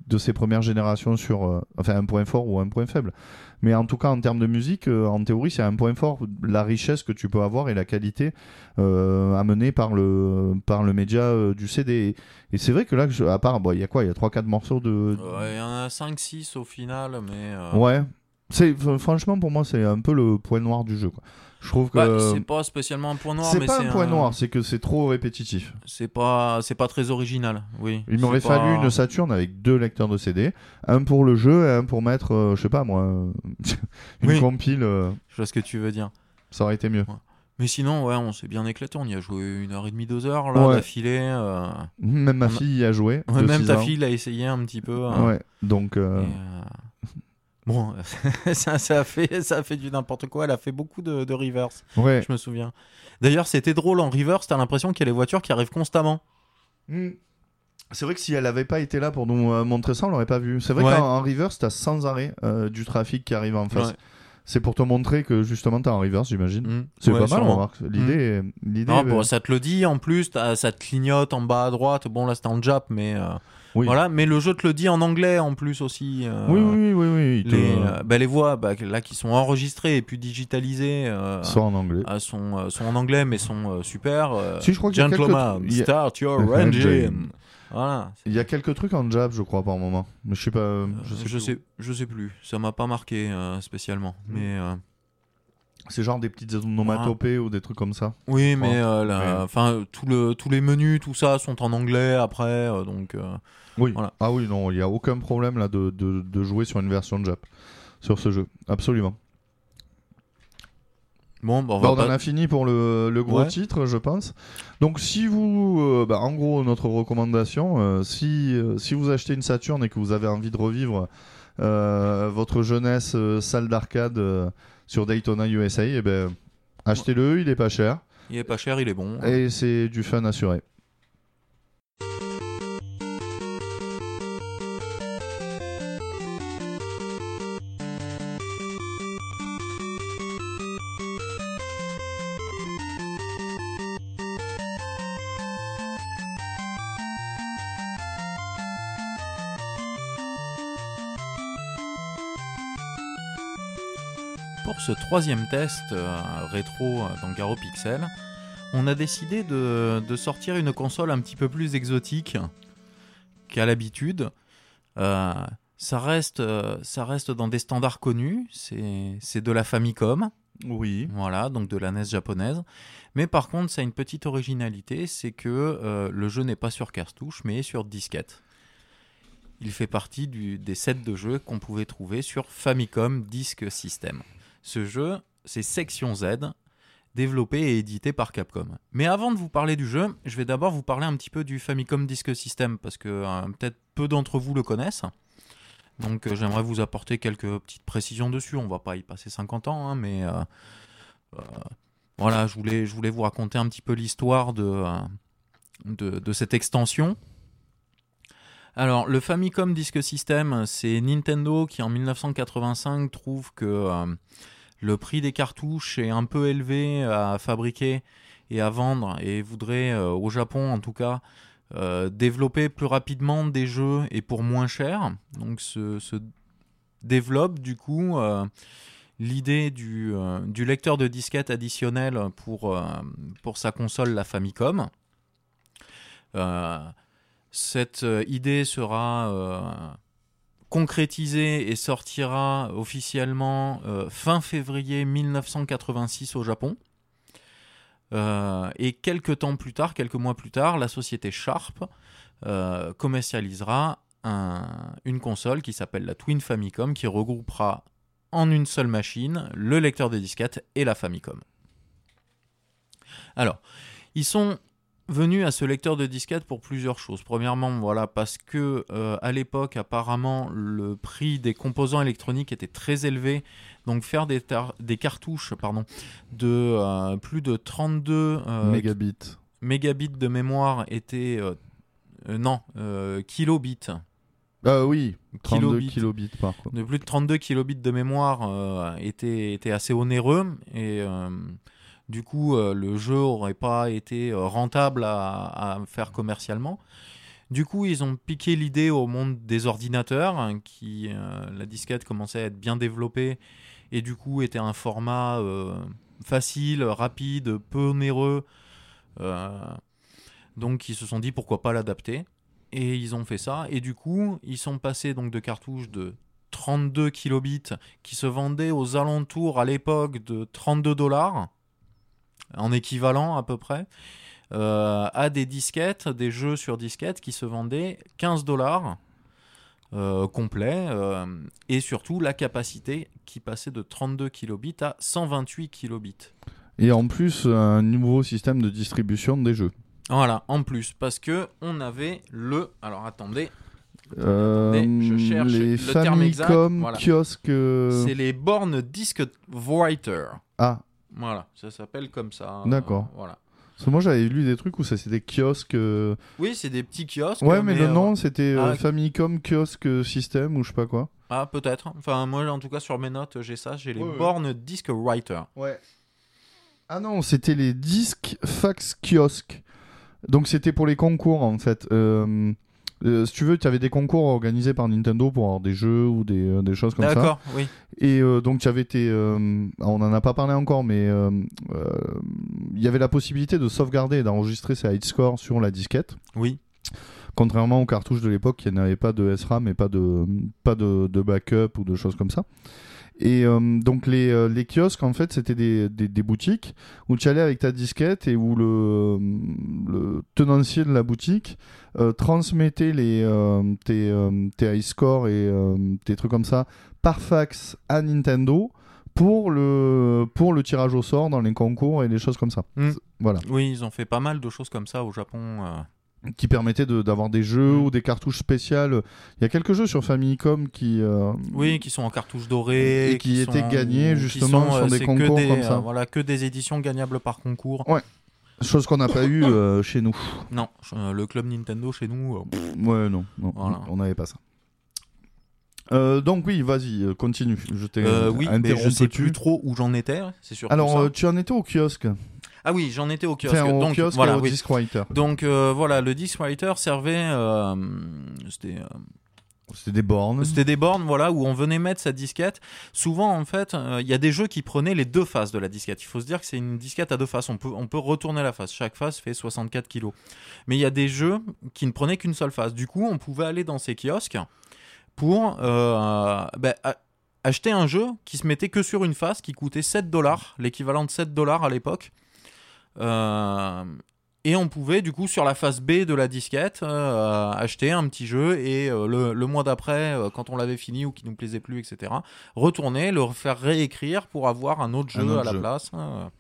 [SPEAKER 2] de ces premières générations sur. enfin, un point fort ou un point faible. Mais en tout cas, en termes de musique, euh, en théorie, c'est un point fort. La richesse que tu peux avoir et la qualité euh, amenée par le, par le média euh, du CD. Et, c'est vrai que là, je- à part. bon, Il y a quoi? Il y a 3-4 morceaux de.
[SPEAKER 1] Ouais, Il y en a 5-6 au final, mais.
[SPEAKER 2] Ouais. C'est, franchement, pour moi, c'est un peu le point noir du jeu. Quoi. Je trouve que.
[SPEAKER 1] bah, c'est pas spécialement un point noir,
[SPEAKER 2] c'est pas un point noir, c'est que c'est trop répétitif.
[SPEAKER 1] C'est pas, c'est pas très original, oui.
[SPEAKER 2] Il m'aurait
[SPEAKER 1] pas-
[SPEAKER 2] fallu une Saturn avec deux lecteurs de CD, un pour le jeu et un pour mettre, euh, je sais pas moi, euh, une
[SPEAKER 1] Oui.
[SPEAKER 2] compile, euh,
[SPEAKER 1] Je vois ce que tu veux dire.
[SPEAKER 2] ça aurait été mieux.
[SPEAKER 1] Mais sinon, ouais, on s'est bien éclaté. On y a joué une heure et demie, deux heures là
[SPEAKER 2] Ouais.
[SPEAKER 1] d'affilée. euh,
[SPEAKER 2] Même ma
[SPEAKER 1] On a-
[SPEAKER 2] fille y a joué.
[SPEAKER 1] ouais, même ta
[SPEAKER 2] ans.
[SPEAKER 1] fille l'a essayé un petit peu. hein.
[SPEAKER 2] Ouais, donc.
[SPEAKER 1] Et, Bon, ça, ça a fait, ça a fait du n'importe quoi. Elle a fait beaucoup de, de reverse,
[SPEAKER 2] ouais.
[SPEAKER 1] je me souviens. D'ailleurs, c'était drôle en reverse. T'as l'impression qu'il y a les voitures qui arrivent constamment.
[SPEAKER 2] Hmm. C'est vrai que si elle avait pas été là pour nous euh, montrer ça, on l'aurait pas vu. C'est vrai
[SPEAKER 1] Ouais.
[SPEAKER 2] qu'en en reverse, t'as sans arrêt euh, du trafic qui arrive en face.
[SPEAKER 1] Ouais.
[SPEAKER 2] C'est pour te montrer que justement t'es en reverse, j'imagine.
[SPEAKER 1] Mm.
[SPEAKER 2] C'est
[SPEAKER 1] Ouais,
[SPEAKER 2] pas mal, remarque. L'idée, est- l'idée.
[SPEAKER 1] Non,
[SPEAKER 2] est-
[SPEAKER 1] bon, ça te le dit en plus, ça te clignote en bas à droite. Bon, là c'était en Jap, mais euh,
[SPEAKER 2] Oui.
[SPEAKER 1] voilà. Mais le jeu te le dit en anglais en plus aussi. euh,
[SPEAKER 2] Oui, oui, oui, oui.
[SPEAKER 1] Les, euh, bah, les voix bah, là qui sont enregistrées et puis digitalisées euh,
[SPEAKER 2] Soit en anglais.
[SPEAKER 1] sont, euh, sont en anglais mais sont super.
[SPEAKER 2] Si, je crois qu'il y a quelques
[SPEAKER 1] start your
[SPEAKER 2] Engine.
[SPEAKER 1] Voilà.
[SPEAKER 2] Il y a quelques trucs en jab, je crois, par moment. Mais je sais pas. Je sais.
[SPEAKER 1] Je
[SPEAKER 2] plus.
[SPEAKER 1] sais, je sais plus. Ça m'a pas marqué spécialement.
[SPEAKER 2] Mm.
[SPEAKER 1] Mais
[SPEAKER 2] C'est genre des petites onomatopées ou des trucs comme ça.
[SPEAKER 1] oui, mais euh, enfin tout le, tous les menus, tout ça sont en anglais après, euh, donc. euh,
[SPEAKER 2] Oui.
[SPEAKER 1] Voilà.
[SPEAKER 2] Ah oui, non, il n'y a aucun problème là de, de, de jouer sur une version de Jap sur ce jeu. Absolument.
[SPEAKER 1] Bon, bah, on
[SPEAKER 2] Bah,
[SPEAKER 1] va
[SPEAKER 2] on en a fini pour le, le gros
[SPEAKER 1] Ouais.
[SPEAKER 2] titre, je pense. Donc, si vous. euh, bah, en gros, notre recommandation, euh, si, euh, si vous achetez une Saturn et que vous avez envie de revivre votre jeunesse salle d'arcade sur Daytona USA, eh ben, achetez-le, il est pas cher.
[SPEAKER 1] Il est pas cher, il est bon.
[SPEAKER 2] Et c'est du fun assuré.
[SPEAKER 1] Pour ce troisième test euh, rétro euh, dans Garo Pixel, on a décidé de, de sortir une console un petit peu plus exotique qu'à l'habitude. Euh, ça, reste, euh, ça reste dans des standards connus, c'est c'est de la Famicom,
[SPEAKER 2] Oui.
[SPEAKER 1] voilà, donc de la NES japonaise. Mais par contre, ça a une petite originalité, c'est que euh, le jeu n'est pas sur cartouche, mais sur disquette. il fait partie du- des sets de jeux qu'on pouvait trouver sur Famicom Disk System. Ce jeu, c'est Section Z, développé et édité par Capcom. Mais avant de vous parler du jeu, je vais d'abord vous parler un petit peu du Famicom Disk System, parce que euh, peut-être peu d'entre vous le connaissent. Donc euh, j'aimerais vous apporter quelques petites précisions dessus. On va pas y passer 50 ans, hein, mais euh, voilà, je voulais, vous raconter un petit peu l'histoire de cette extension. Alors, le Famicom Disk System, c'est Nintendo qui en 1985 trouve que euh, le prix des cartouches est un peu élevé à fabriquer et à vendre et voudrait, euh, au Japon en tout cas, euh, développer plus rapidement des jeux et pour moins cher. Donc, se, développe du coup l'idée du, lecteur de disquette additionnel pour, sa console, la Famicom. Cette euh, idée sera euh, concrétisée et sortira officiellement euh, fin février 1986 au Japon. Et quelques temps plus tard, quelques mois plus tard, la société Sharp commercialisera un- une console qui s'appelle la Twin Famicom qui regroupera en une seule machine le lecteur de disquette et la Famicom. Alors, ils sont venus à ce lecteur de disquette pour plusieurs choses. Premièrement, voilà, parce que euh, à l'époque, apparemment, le prix des composants électroniques était très élevé. Donc, faire des, tar- des cartouches pardon, de euh, plus de 32 euh,
[SPEAKER 2] Mégabits.
[SPEAKER 1] mégabits de mémoire était. euh, euh, non, euh, kilobits.
[SPEAKER 2] Ah oui, 32
[SPEAKER 1] Kilobits.
[SPEAKER 2] kilobits par contre.
[SPEAKER 1] de plus de 32 kilobits de mémoire euh, était, était assez onéreux et euh, du coup euh, le jeu aurait pas été euh, rentable à, faire commercialement. Du coup ils ont piqué l'idée au monde des ordinateurs hein, qui euh, la disquette commençait à être bien développée et du coup était un format facile, rapide, peu onéreux. Donc ils se sont dit pourquoi pas l'adapter et ils ont fait ça et du coup ils sont passés donc de cartouches de 32 kilobits qui se vendaient aux alentours à l'époque de 32 dollars en équivalent à peu près euh, à des disquettes, des jeux sur disquettes qui se vendaient 15 dollars euh, complet euh, et surtout la capacité qui passait de 32 kilobits à 128 kilobits.
[SPEAKER 2] Et en plus, un nouveau système de distribution des jeux.
[SPEAKER 1] Voilà, en plus, parce que on avait le. Alors attendez,
[SPEAKER 2] Euh,
[SPEAKER 1] je cherche
[SPEAKER 2] les
[SPEAKER 1] le terme exact, voilà.
[SPEAKER 2] euh,
[SPEAKER 1] c'est les bornes disque writer.
[SPEAKER 2] Ah,
[SPEAKER 1] Voilà, ça s'appelle comme ça.
[SPEAKER 2] D'accord.
[SPEAKER 1] Euh, voilà.
[SPEAKER 2] parce que moi j'avais lu des trucs où ça c'était kiosque. euh,
[SPEAKER 1] Oui, c'est des petits kiosques.
[SPEAKER 2] Ouais, mais, le
[SPEAKER 1] euh,
[SPEAKER 2] nom c'était euh,
[SPEAKER 1] ah.
[SPEAKER 2] Famicom kiosque system ou je sais pas quoi.
[SPEAKER 1] Ah, peut-être. Enfin, moi, en tout cas, sur mes notes, j'ai ça. J'ai les
[SPEAKER 2] Ouais, ouais.
[SPEAKER 1] bornes disque writer.
[SPEAKER 2] Ouais. Ah non, c'était les disques fax kiosques. Donc c'était pour les concours en fait. Euh, euh, si tu veux, tu avais des concours organisés par Nintendo pour avoir des jeux ou des, euh, des choses comme ça.
[SPEAKER 1] D'accord, oui.
[SPEAKER 2] Et euh, donc tu avais tes, on n'en a pas parlé encore, mais il y avait la possibilité de sauvegarder et d'enregistrer ses high scores sur la disquette.
[SPEAKER 1] Oui.
[SPEAKER 2] Contrairement aux cartouches de l'époque qui n'avaient pas de SRAM et pas de, pas de, de backup ou de choses comme ça. Et euh, donc les, euh, les kiosques, en fait, c'était des, des, des boutiques où tu allais avec ta disquette et où le, le tenancier de la boutique euh, transmettait les, euh, tes, euh, tes high scores et euh, tes trucs comme ça par fax à Nintendo pour le, pour le tirage au sort dans les concours et les choses comme ça.
[SPEAKER 1] Mm.
[SPEAKER 2] Voilà.
[SPEAKER 1] Oui, ils ont fait pas mal de choses comme ça au Japon. Euh.
[SPEAKER 2] Qui permettait de- d'avoir des jeux
[SPEAKER 1] Mm.
[SPEAKER 2] ou des cartouches spéciales. Il y a quelques jeux sur Famicom qui. euh,
[SPEAKER 1] Oui, qui sont en cartouche dorée.
[SPEAKER 2] Et qui étaient
[SPEAKER 1] sont-
[SPEAKER 2] gagnés, justement,
[SPEAKER 1] sont,
[SPEAKER 2] sur des
[SPEAKER 1] c'est
[SPEAKER 2] concours
[SPEAKER 1] des,
[SPEAKER 2] comme ça.
[SPEAKER 1] euh, voilà, que des éditions gagnables par concours.
[SPEAKER 2] Chose qu'on n'a pas eu euh, chez nous.
[SPEAKER 1] Non, euh, le club Nintendo chez nous. euh,
[SPEAKER 2] Ouais, non, non
[SPEAKER 1] Voilà.
[SPEAKER 2] on n'avait pas ça. Euh, donc oui, vas-y, euh, continue. Je t'ai
[SPEAKER 1] euh, oui, mais je sais plus trop où j'en étais. C'est sûr.
[SPEAKER 2] Alors, euh, tu en étais au kiosque.
[SPEAKER 1] Ah oui, j'en étais au kiosque.
[SPEAKER 2] Enfin, au
[SPEAKER 1] Donc
[SPEAKER 2] kiosque
[SPEAKER 1] voilà,
[SPEAKER 2] au
[SPEAKER 1] oui.
[SPEAKER 2] disc writer.
[SPEAKER 1] Donc euh, voilà, le disc writer servait, euh, c'était, euh,
[SPEAKER 2] C'était des bornes.
[SPEAKER 1] c'était des bornes, voilà, où on venait mettre sa disquette. Souvent, en fait, euh, il y a des jeux qui prenaient les deux faces de la disquette. Il faut se dire que c'est une disquette à deux faces. On peut, on peut retourner la face. Chaque face fait 64 kilos. Mais il y a des jeux qui ne prenaient qu'une seule face. Du coup, on pouvait aller dans ces kiosques pour euh, ben, acheter un jeu qui se mettait que sur une face, qui coûtait 7 dollars, l'équivalent de 7 dollars à l'époque. Euh, et on pouvait du coup sur la phase B de la disquette euh, acheter un petit jeu et euh, le, le mois d'après, euh, quand on l'avait fini ou qui nous plaisait plus, etc., retourner, le faire réécrire pour avoir un autre
[SPEAKER 2] Un
[SPEAKER 1] jeu
[SPEAKER 2] autre
[SPEAKER 1] à la
[SPEAKER 2] jeu.
[SPEAKER 1] place. hein,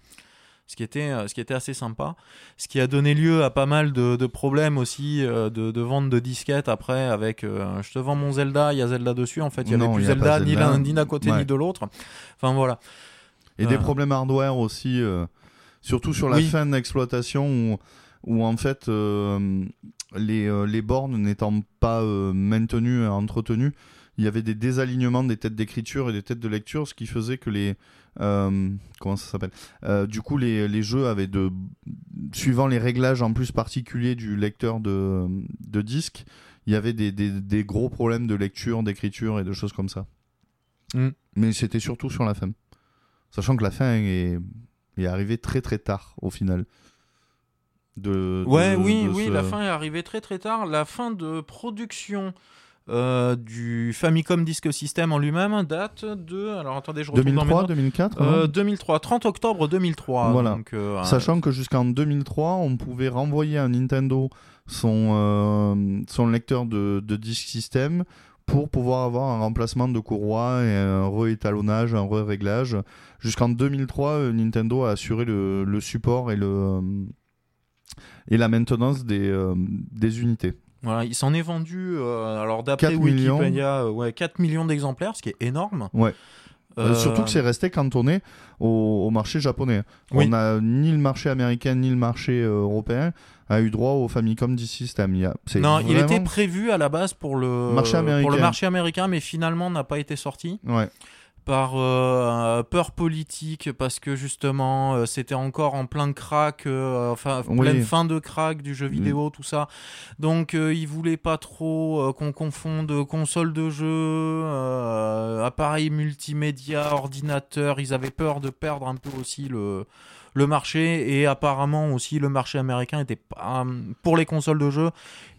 [SPEAKER 1] ce qui, était, ce qui était assez sympa. Ce qui a donné lieu à pas mal de, de problèmes aussi de, de vente de disquettes après avec je te vends mon Zelda, il y a Zelda dessus. En fait, il y avait
[SPEAKER 2] Non,
[SPEAKER 1] plus Zelda, ni
[SPEAKER 2] Zelda.
[SPEAKER 1] l'un ni d'un côté
[SPEAKER 2] Ouais.
[SPEAKER 1] ni de l'autre. Enfin voilà.
[SPEAKER 2] Et des problèmes hardware aussi, surtout sur la
[SPEAKER 1] Oui.
[SPEAKER 2] fin d'exploitation où, où en fait euh, les, euh, les bornes n'étant pas euh, maintenues et entretenues, il y avait des désalignements des têtes d'écriture et des têtes de lecture, ce qui faisait que les comment ça s'appelle Du coup, les, les jeux avaient de suivant les réglages en plus particuliers du lecteur de, de disque, il y avait des, des, des gros problèmes de lecture, d'écriture et de choses comme ça.
[SPEAKER 1] Mm.
[SPEAKER 2] Mais c'était surtout sur la fin. Sachant que la fin est, est arrivée très très tard au final. De,
[SPEAKER 1] Ouais,
[SPEAKER 2] de-
[SPEAKER 1] oui,
[SPEAKER 2] de
[SPEAKER 1] oui,
[SPEAKER 2] ce-
[SPEAKER 1] la fin est arrivée très très tard. La fin de production euh, du Famicom Disk System en lui-même date de. Alors attendez, je retourne dans mes
[SPEAKER 2] 2003,
[SPEAKER 1] notes.
[SPEAKER 2] 2004
[SPEAKER 1] Euh,
[SPEAKER 2] non
[SPEAKER 1] 2003, 30 octobre 2003.
[SPEAKER 2] Voilà.
[SPEAKER 1] donc, euh,
[SPEAKER 2] Sachant que jusqu'en 2003, on pouvait renvoyer à Nintendo son, euh, son lecteur de, de disque système pour pouvoir avoir un remplacement de courroie et un réétalonnage, un re-réglage. Jusqu'en 2003, euh, Nintendo a assuré le, le support et, le, euh, et la maintenance des, euh, des unités.
[SPEAKER 1] Voilà, il s'en est vendu, euh, alors d'après
[SPEAKER 2] 4 millions.
[SPEAKER 1] Wikipédia, euh, ouais, 4 millions d'exemplaires, ce qui est énorme.
[SPEAKER 2] Ouais. Euh, surtout que c'est resté cantonné au, au marché japonais.
[SPEAKER 1] Oui.
[SPEAKER 2] On n'a ni le marché américain ni le marché européen a eu droit au Famicom Disk System.
[SPEAKER 1] Non, il était prévu à la base pour le
[SPEAKER 2] Marché
[SPEAKER 1] pour le
[SPEAKER 2] américain.
[SPEAKER 1] marché américain, mais finalement n'a pas été sorti.
[SPEAKER 2] Ouais.
[SPEAKER 1] par euh, peur politique parce que justement euh, c'était encore en plein crack euh, enfin
[SPEAKER 2] Oui.
[SPEAKER 1] pleine fin de crack du jeu
[SPEAKER 2] Mm.
[SPEAKER 1] vidéo tout ça donc ils voulaient pas trop qu'on confonde console de jeu appareil multimédia ordinateur ils avaient peur de perdre un peu aussi le le marché et apparemment aussi le marché américain était pas pour les consoles de jeu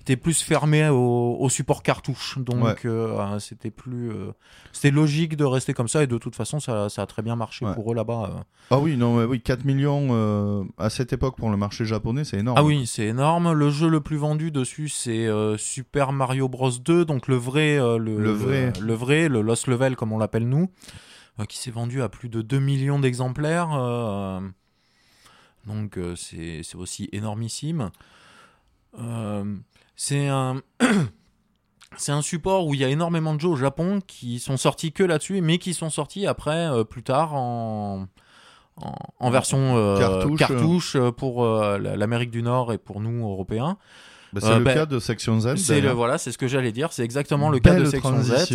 [SPEAKER 1] était plus fermé au, au support cartouche donc
[SPEAKER 2] Ouais.
[SPEAKER 1] euh, c'était plus euh, c'était logique de rester comme ça et de toute façon ça, ça a très bien marché
[SPEAKER 2] Ouais.
[SPEAKER 1] pour eux là-bas euh.
[SPEAKER 2] Ah oui, non, mais oui, 4 millions euh, à cette époque pour le marché japonais, c'est énorme.
[SPEAKER 1] ah oui c'est énorme le jeu le plus vendu dessus c'est euh, Super Mario Bros 2 donc le vrai euh, le,
[SPEAKER 2] Le vrai.
[SPEAKER 1] le, vrai le Lost Level comme on l'appelle nous euh, qui s'est vendu à plus de 2 millions d'exemplaires euh, donc euh, c'est aussi énormissime Euh, c'est un c'est un support où il y a énormément de jeux au Japon qui sont sortis que là-dessus, mais qui sont sortis après, euh, plus tard, en, en, en version euh,
[SPEAKER 2] Cartouche.
[SPEAKER 1] cartouche, pour euh, la- l'Amérique du Nord et pour nous, Européens.
[SPEAKER 2] Bah, c'est le
[SPEAKER 1] ben,
[SPEAKER 2] cas de Section Z.
[SPEAKER 1] C'est le, voilà, c'est ce que j'allais dire, c'est exactement le cas de Section Z,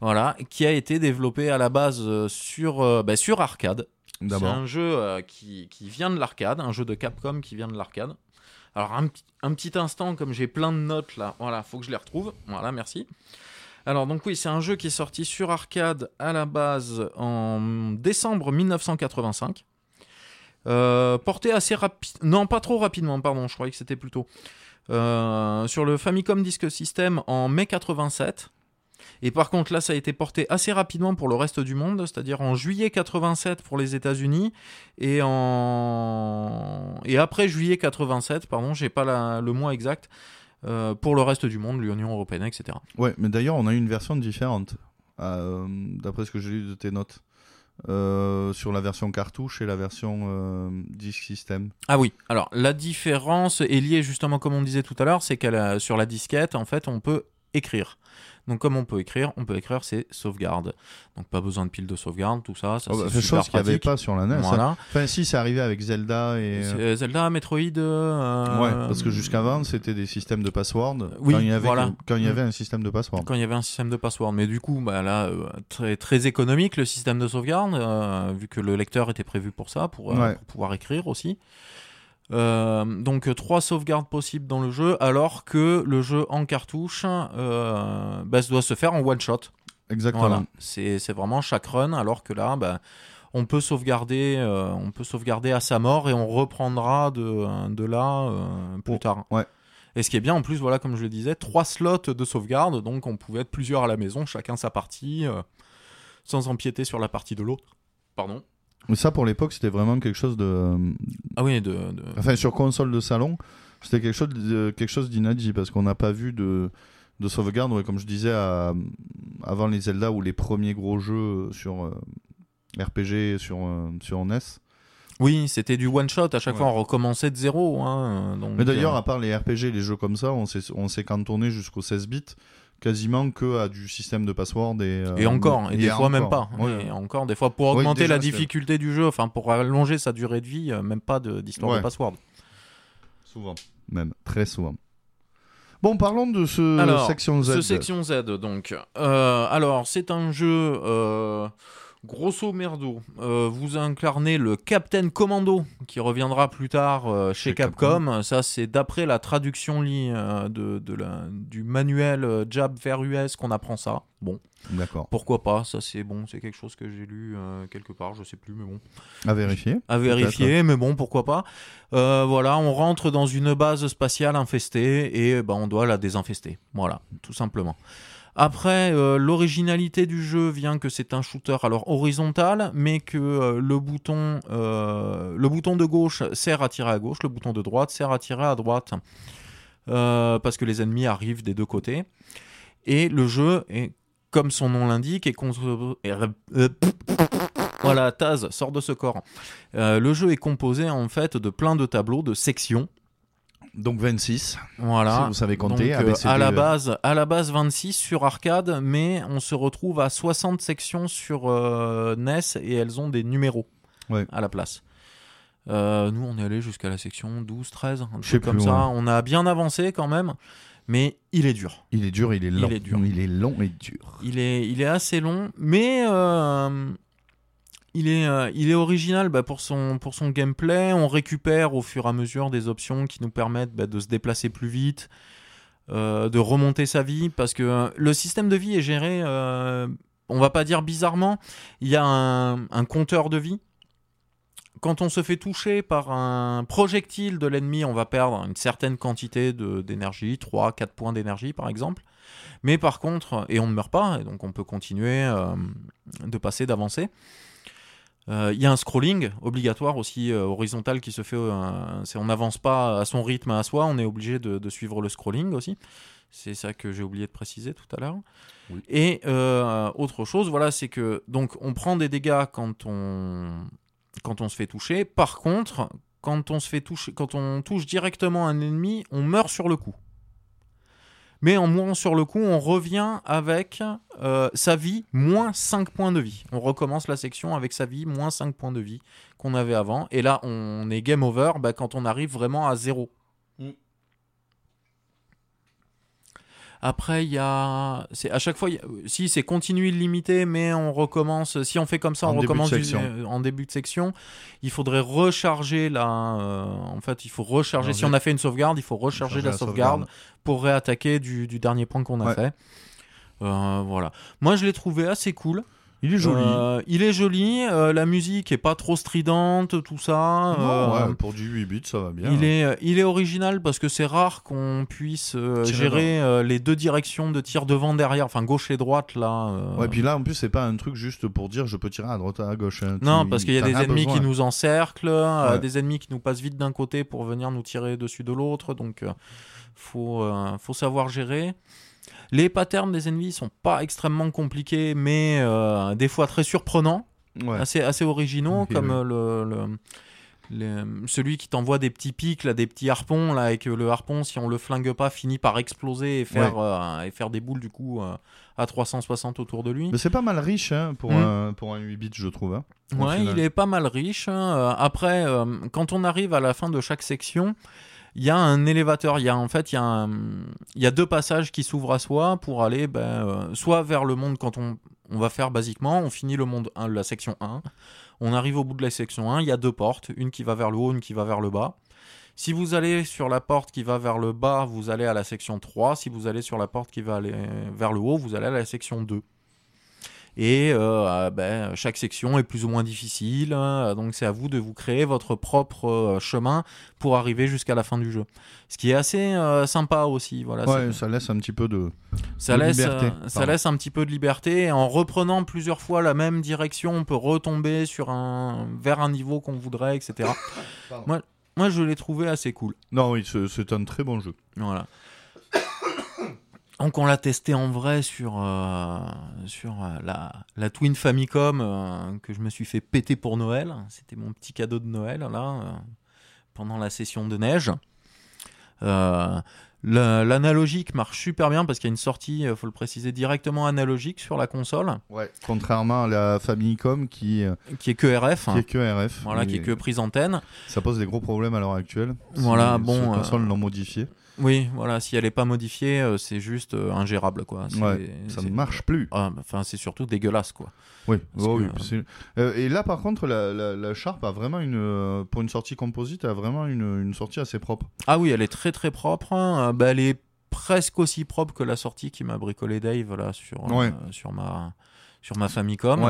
[SPEAKER 1] voilà, qui a été développé à la base sur, bah, sur arcade. C'est un jeu euh, qui, qui vient de l'arcade, un jeu de Capcom qui vient de l'arcade. Alors un, petit- un petit instant, comme j'ai plein de notes là, voilà, faut que je les retrouve. Voilà, merci. Alors donc oui, c'est un jeu qui est sorti sur arcade à la base en décembre 1985. Euh, porté assez rapide, non pas trop rapidement, pardon, je croyais que c'était plutôt euh, sur le Famicom Disk System en mai 87. Et par contre, là, ça a été porté assez rapidement pour le reste du monde, c'est-à-dire en juillet 87 pour les États-Unis et en et après juillet 87, pardon, j'ai pas la- le mois exact euh, pour le reste du monde, l'Union européenne, etc.
[SPEAKER 2] Ouais, mais d'ailleurs, on a eu une version différente, euh, d'après ce que j'ai lu de tes notes, euh, sur la version cartouche et la version Disk System.
[SPEAKER 1] Ah oui. Alors la différence est liée justement, comme on disait tout à l'heure, c'est qu'elle sur la disquette, en fait, on peut écrire. Donc comme on peut écrire, on peut écrire ses sauvegardes. Donc pas besoin de pile de sauvegarde, tout ça, ça
[SPEAKER 2] Oh, bah,
[SPEAKER 1] c'est
[SPEAKER 2] chose qu'il n'y avait pas sur la NES. hein.
[SPEAKER 1] Voilà.
[SPEAKER 2] Enfin, si, c'est arrivé avec Zelda et. Euh,
[SPEAKER 1] euh, Zelda, Metroid. euh,
[SPEAKER 2] Ouais, parce que jusqu'avant, c'était des systèmes de password.
[SPEAKER 1] Oui,
[SPEAKER 2] quand il y avait,
[SPEAKER 1] voilà.
[SPEAKER 2] quand il y
[SPEAKER 1] Mm.
[SPEAKER 2] avait un système de password.
[SPEAKER 1] quand il y avait un système de password. Mais du coup, bah là, euh, très, très économique le système de sauvegarde, vu que le lecteur était prévu pour ça, pour,
[SPEAKER 2] Ouais.
[SPEAKER 1] pour pouvoir écrire aussi. Euh, donc euh, trois sauvegardes possibles dans le jeu, alors que le jeu en cartouche euh, bah, doit se faire en one shot.
[SPEAKER 2] Exactement.
[SPEAKER 1] Voilà, c'est vraiment chaque run, alors que là, bah, on peut sauvegarder, euh, on peut sauvegarder à sa mort et on reprendra de, de là plus
[SPEAKER 2] Oh,
[SPEAKER 1] tard.
[SPEAKER 2] ouais.
[SPEAKER 1] Et ce qui est bien, en plus, voilà, comme je le disais, trois slots de sauvegarde, donc on pouvait être plusieurs à la maison, chacun sa partie, sans empiéter sur la partie de l'autre. Pardon.
[SPEAKER 2] Mais ça, pour l'époque, c'était vraiment quelque chose de.
[SPEAKER 1] Ah oui, de, de-
[SPEAKER 2] Enfin, sur console de salon, c'était quelque chose de- quelque chose d'inadit parce qu'on n'a pas vu de, de sauvegarde. Ouais, comme je disais à- avant les Zelda ou les premiers gros jeux sur euh, RPG sur, euh, sur NES.
[SPEAKER 1] Oui, c'était du one shot. À chaque
[SPEAKER 2] Ouais.
[SPEAKER 1] fois, on recommençait de zéro. Hein, donc,
[SPEAKER 2] Mais d'ailleurs,
[SPEAKER 1] euh,
[SPEAKER 2] à part les RPG, les jeux comme ça, on s'est on s'est cantonné jusqu'au 16 bits quasiment que à du système de password et, euh,
[SPEAKER 1] et encore, et des fois même pas.
[SPEAKER 2] encore. Ouais.
[SPEAKER 1] Et encore, des fois, pour augmenter
[SPEAKER 2] déjà,
[SPEAKER 1] la difficulté du jeu, enfin pour allonger sa durée de vie, euh, même pas de- d'histoire
[SPEAKER 2] Ouais.
[SPEAKER 1] de password.
[SPEAKER 2] Souvent. Même, très souvent. Bon, parlons de ce
[SPEAKER 1] Alors,
[SPEAKER 2] section Z.
[SPEAKER 1] Ce section Z, donc. Euh, alors, c'est un jeu. euh, Grosso merdo, euh, vous incarnez le Captain Commando qui reviendra plus tard euh, chez,
[SPEAKER 2] Chez
[SPEAKER 1] Capcom. Ça, c'est d'après la traduction li- euh, de, de la- du manuel Jab vers US qu'on apprend ça. Bon,
[SPEAKER 2] D'accord.
[SPEAKER 1] pourquoi pas Ça, c'est bon, c'est quelque chose que j'ai lu quelque part, je sais plus, mais bon.
[SPEAKER 2] À vérifier.
[SPEAKER 1] À vérifier, mais bon, pourquoi pas. Voilà, on rentre dans une base spatiale infestée et ben, on doit la désinfester. Voilà, tout simplement. Après, euh, l'originalité du jeu vient que c'est un shooter alors horizontal, mais que euh, le bouton, euh, le bouton de gauche sert à tirer à gauche, le bouton de droite sert à tirer à droite, parce que les ennemis arrivent des deux côtés. Et le jeu est, comme son nom l'indique, est Voilà, Taz, sort de ce corps. Le jeu est composé en fait de plein de tableaux, de sections.
[SPEAKER 2] Donc 26.
[SPEAKER 1] Voilà.
[SPEAKER 2] Si vous savez compter,
[SPEAKER 1] Donc, euh,
[SPEAKER 2] ABCD,
[SPEAKER 1] à la
[SPEAKER 2] euh.
[SPEAKER 1] base, à la base 26 sur arcade, mais on se retrouve à 60 sections sur euh, NES et elles ont des numéros
[SPEAKER 2] Ouais.
[SPEAKER 1] à la place. Euh, nous, on est allé jusqu'à la section 12, 13, un
[SPEAKER 2] Je sais
[SPEAKER 1] truc comme
[SPEAKER 2] plus,
[SPEAKER 1] ça.
[SPEAKER 2] ouais.
[SPEAKER 1] On a bien avancé quand même, mais il est dur.
[SPEAKER 2] Il est dur, il est
[SPEAKER 1] Il
[SPEAKER 2] long.
[SPEAKER 1] est dur.
[SPEAKER 2] Il est long et dur.
[SPEAKER 1] Il est, il est assez long, mais euh, il, est, euh, il est original bah, pour, son, gameplay. On récupère au fur et à mesure des options qui nous permettent bah, de se déplacer plus vite, euh, de remonter sa vie, parce que euh, le système de vie est géré, euh, on va pas dire bizarrement, il y a un, un compteur de vie. Quand on se fait toucher par un projectile de l'ennemi, on va perdre une certaine quantité d'énergie, 3-4 points d'énergie par exemple. Mais par contre, et on ne meurt pas, et donc on peut continuer de passer, d'avancer. Euh, Il y a un scrolling obligatoire aussi euh, horizontal qui se fait. euh, on n'avance pas à son rythme à soi, on est obligé de, de suivre le scrolling aussi. C'est ça que j'ai oublié de préciser tout à l'heure.
[SPEAKER 2] Oui.
[SPEAKER 1] Et euh, autre chose, voilà, c'est que donc on prend des dégâts quand on quand on se fait toucher. Par contre, quand on se fait toucher, quand on touche directement un ennemi, on meurt sur le coup mais en mourant sur le coup, on revient avec euh, sa vie moins 5 points de vie. On recommence la section avec sa vie moins 5 points de vie qu'on avait avant, et là on est game over bah, quand on arrive vraiment à zéro. Après, il y a. c'est À chaque fois, il y a- si c'est continu illimité, mais on recommence. Si on fait comme ça,
[SPEAKER 2] En
[SPEAKER 1] on recommence du- euh, en début de section. Il faudrait recharger la. euh, en fait, il faut recharger.
[SPEAKER 2] Alors,
[SPEAKER 1] Si on a fait une sauvegarde, il faut recharger
[SPEAKER 2] Charger
[SPEAKER 1] la, sauvegarde pour réattaquer du, du dernier point qu'on a
[SPEAKER 2] Ouais.
[SPEAKER 1] fait. Euh, voilà. Moi, je l'ai trouvé assez cool.
[SPEAKER 2] Il est joli.
[SPEAKER 1] Euh, il est joli. euh, la musique est pas trop stridente, tout ça.
[SPEAKER 2] Non,
[SPEAKER 1] euh,
[SPEAKER 2] ouais, pour du 8 bits, ça va bien.
[SPEAKER 1] il est, euh, il est original parce que c'est rare qu'on puisse gérer les deux directions de tir devant, derrière, enfin gauche et droite là.
[SPEAKER 2] Ouais, puis là, en plus, c'est pas un truc juste pour dire je peux tirer à droite à gauche. hein.
[SPEAKER 1] Non,
[SPEAKER 2] Tu-
[SPEAKER 1] parce qu'il y a des ennemis
[SPEAKER 2] besoin.
[SPEAKER 1] qui nous encerclent,
[SPEAKER 2] Ouais.
[SPEAKER 1] des ennemis qui nous passent vite d'un côté pour venir nous tirer dessus de l'autre, donc faut, faut savoir gérer. Les patterns des ennemis sont pas extrêmement compliqués, mais euh, des fois très surprenants,
[SPEAKER 2] Ouais.
[SPEAKER 1] assez, assez originaux, comme euh, le, le- les- celui qui t'envoie des petits pics, là, des petits harpons, là, et que le harpon, si on le flingue pas, finit par exploser et faire, euh, et faire des boules du coup euh, à 360 autour de lui.
[SPEAKER 2] Mais c'est pas mal riche hein, pour,
[SPEAKER 1] Mm.
[SPEAKER 2] un, pour un 8 bits, je trouve. hein,
[SPEAKER 1] Ouais,
[SPEAKER 2] final.
[SPEAKER 1] il est pas mal riche. hein. Après, euh, quand on arrive à la fin de chaque section, il y a un élévateur. Il y a en fait, il y deux passages qui s'ouvrent à soi pour aller ben, euh, soit vers le monde quand on, va faire basiquement, on finit le monde 1, la section 1, on arrive au bout de la section 1, il y a deux portes, une qui va vers le haut, une qui va vers le bas. Si vous allez sur la porte qui va vers le bas, vous allez à la section 3. Si vous allez sur la porte qui va vers le haut, vous allez à la section 2. Et euh, ben, chaque section est plus ou moins difficile, hein, donc c'est à vous de vous créer votre propre euh, chemin pour arriver jusqu'à la fin du jeu. Ce qui est assez euh, sympa aussi. Voilà,
[SPEAKER 2] Ouais, ça laisse un petit peu de.
[SPEAKER 1] ça,
[SPEAKER 2] de
[SPEAKER 1] laisse,
[SPEAKER 2] liberté,
[SPEAKER 1] ça laisse un petit peu de liberté. Et en reprenant plusieurs fois la même direction, on peut retomber sur un, vers un niveau qu'on voudrait, etc. Moi, moi, je l'ai trouvé assez cool.
[SPEAKER 2] Non, oui, c'est un très bon jeu.
[SPEAKER 1] Voilà. Donc on l'a testé en vrai sur, euh, sur euh, la, la Twin Famicom euh, que je me suis fait péter pour Noël. C'était mon petit cadeau de Noël là, euh, pendant la session de neige. La- L'analogique marche super bien parce qu'il y a une sortie, il faut le préciser, directement analogique sur la console,
[SPEAKER 2] Ouais. Contrairement à la Famicom qui,
[SPEAKER 1] qui est que RF.
[SPEAKER 2] qui est que RF.
[SPEAKER 1] Voilà, qui est
[SPEAKER 2] Et
[SPEAKER 1] que prise antenne.
[SPEAKER 2] Ça pose des gros problèmes à l'heure actuelle.
[SPEAKER 1] Voilà, bon,
[SPEAKER 2] les consoles l'ont modifié.
[SPEAKER 1] Oui, voilà, si elle n'est pas modifiée, euh, c'est juste euh, ingérable quoi.
[SPEAKER 2] Ouais, ça ne marche plus.
[SPEAKER 1] Ah, Enfin, c'est surtout dégueulasse quoi.
[SPEAKER 2] Oui, oh
[SPEAKER 1] que,
[SPEAKER 2] oui, c'est- euh, et là par contre la, la, la Sharp a vraiment une euh, pour une sortie composite a vraiment une, une sortie assez propre.
[SPEAKER 1] Ah oui, elle est très très propre. hein. Euh, bah, elle est presque aussi propre que la sortie qui m'a bricolé Dave là sur euh,
[SPEAKER 2] Ouais.
[SPEAKER 1] sur ma sur ma Famicom.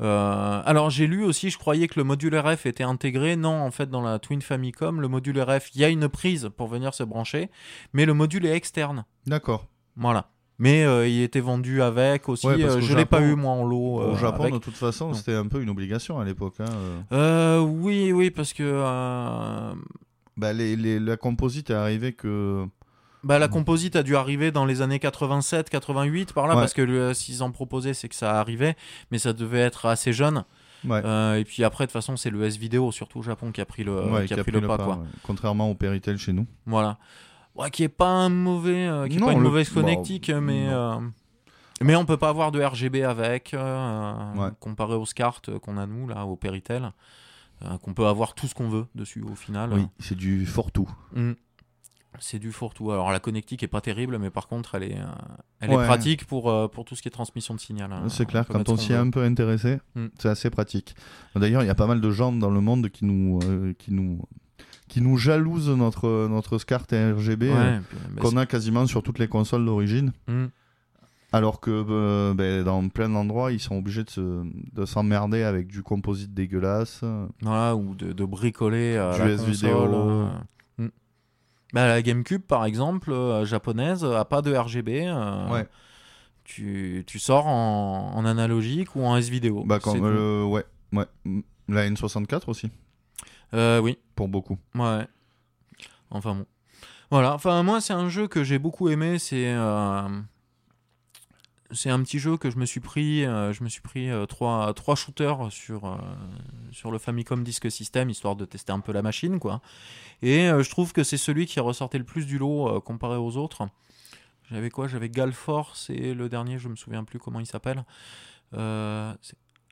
[SPEAKER 1] Euh, alors j'ai lu aussi, je croyais que le module RF était intégré. Non, en fait, dans la Twin Famicom, le module RF, il y a une prise pour venir se brancher, mais le module est externe.
[SPEAKER 2] D'accord.
[SPEAKER 1] Voilà. Mais euh, il était vendu avec aussi.
[SPEAKER 2] Ouais,
[SPEAKER 1] euh, je l'ai pas eu moi en lot. euh,
[SPEAKER 2] Au Japon
[SPEAKER 1] avec.
[SPEAKER 2] de toute façon c'était un peu une obligation à l'époque. hein,
[SPEAKER 1] oui, oui, parce que
[SPEAKER 2] Bah, les, les- la composite est arrivée que
[SPEAKER 1] Bah, la composite a dû arriver dans les années 87, 88 par là,
[SPEAKER 2] Ouais.
[SPEAKER 1] parce que s'ils en proposaient, c'est que ça arrivait, mais ça devait être assez jeune.
[SPEAKER 2] ouais,
[SPEAKER 1] Euh, et puis après, de toute façon, c'est le S-Vidéo, surtout au Japon, qui a pris le,
[SPEAKER 2] ouais,
[SPEAKER 1] qui a pris le pas. quoi.
[SPEAKER 2] Contrairement au Péritel chez nous.
[SPEAKER 1] Voilà. Ouais, qui est pas un mauvais, euh, qui est
[SPEAKER 2] Non,
[SPEAKER 1] pas une
[SPEAKER 2] le-
[SPEAKER 1] mauvaise connectique, mais euh, mais on peut pas avoir de RGB avec, comparé aux SCART qu'on a nous là, au Péritel, qu'on peut avoir tout ce qu'on veut dessus au final.
[SPEAKER 2] Oui, c'est du fort tout.
[SPEAKER 1] Mm. C'est du fourre-tout. Alors la connectique est pas terrible, mais par contre elle est, euh, elle
[SPEAKER 2] Ouais.
[SPEAKER 1] est pratique pour, euh, pour tout ce qui est transmission de signal. hein.
[SPEAKER 2] C'est clair, quand on s'y est un peu intéressé,
[SPEAKER 1] Mm.
[SPEAKER 2] c'est assez pratique. D'ailleurs, il y a pas mal de gens dans le monde qui nous, euh, qui nous, qui nous jalousent notre, notre SCART et RGB
[SPEAKER 1] Ouais,
[SPEAKER 2] euh,
[SPEAKER 1] bah,
[SPEAKER 2] qu'on a quasiment sur toutes les consoles d'origine.
[SPEAKER 1] c'est- Mm.
[SPEAKER 2] Alors que ben, dans plein d'endroits, ils sont obligés de, se- de s'emmerder avec du composite dégueulasse.
[SPEAKER 1] Voilà, ou de, de bricoler
[SPEAKER 2] Du
[SPEAKER 1] la
[SPEAKER 2] S
[SPEAKER 1] console.
[SPEAKER 2] vidéo.
[SPEAKER 1] euh. Mm. Bah, la GameCube par exemple, euh, japonaise, a pas de RGB. euh,
[SPEAKER 2] Ouais.
[SPEAKER 1] Tu, tu sors en, en analogique ou en S-vidéo.
[SPEAKER 2] Bah, quand,
[SPEAKER 1] c'est tout.
[SPEAKER 2] euh, ouais, ouais. Mm. La N64 aussi,
[SPEAKER 1] Euh, oui.
[SPEAKER 2] pour beaucoup.
[SPEAKER 1] Ouais. Enfin bon. Voilà. Enfin, moi, c'est un jeu que j'ai beaucoup aimé. C'est. euh, C'est un petit jeu que je me suis pris. euh, je me suis pris euh, trois, trois shooters sur, euh, le Famicom Disk System, histoire de tester un peu la machine, quoi. Et je trouve que c'est celui qui ressortait le plus du lot comparé aux autres. J'avais quoi? J'avais Galforce et le dernier, je me souviens plus comment il s'appelle.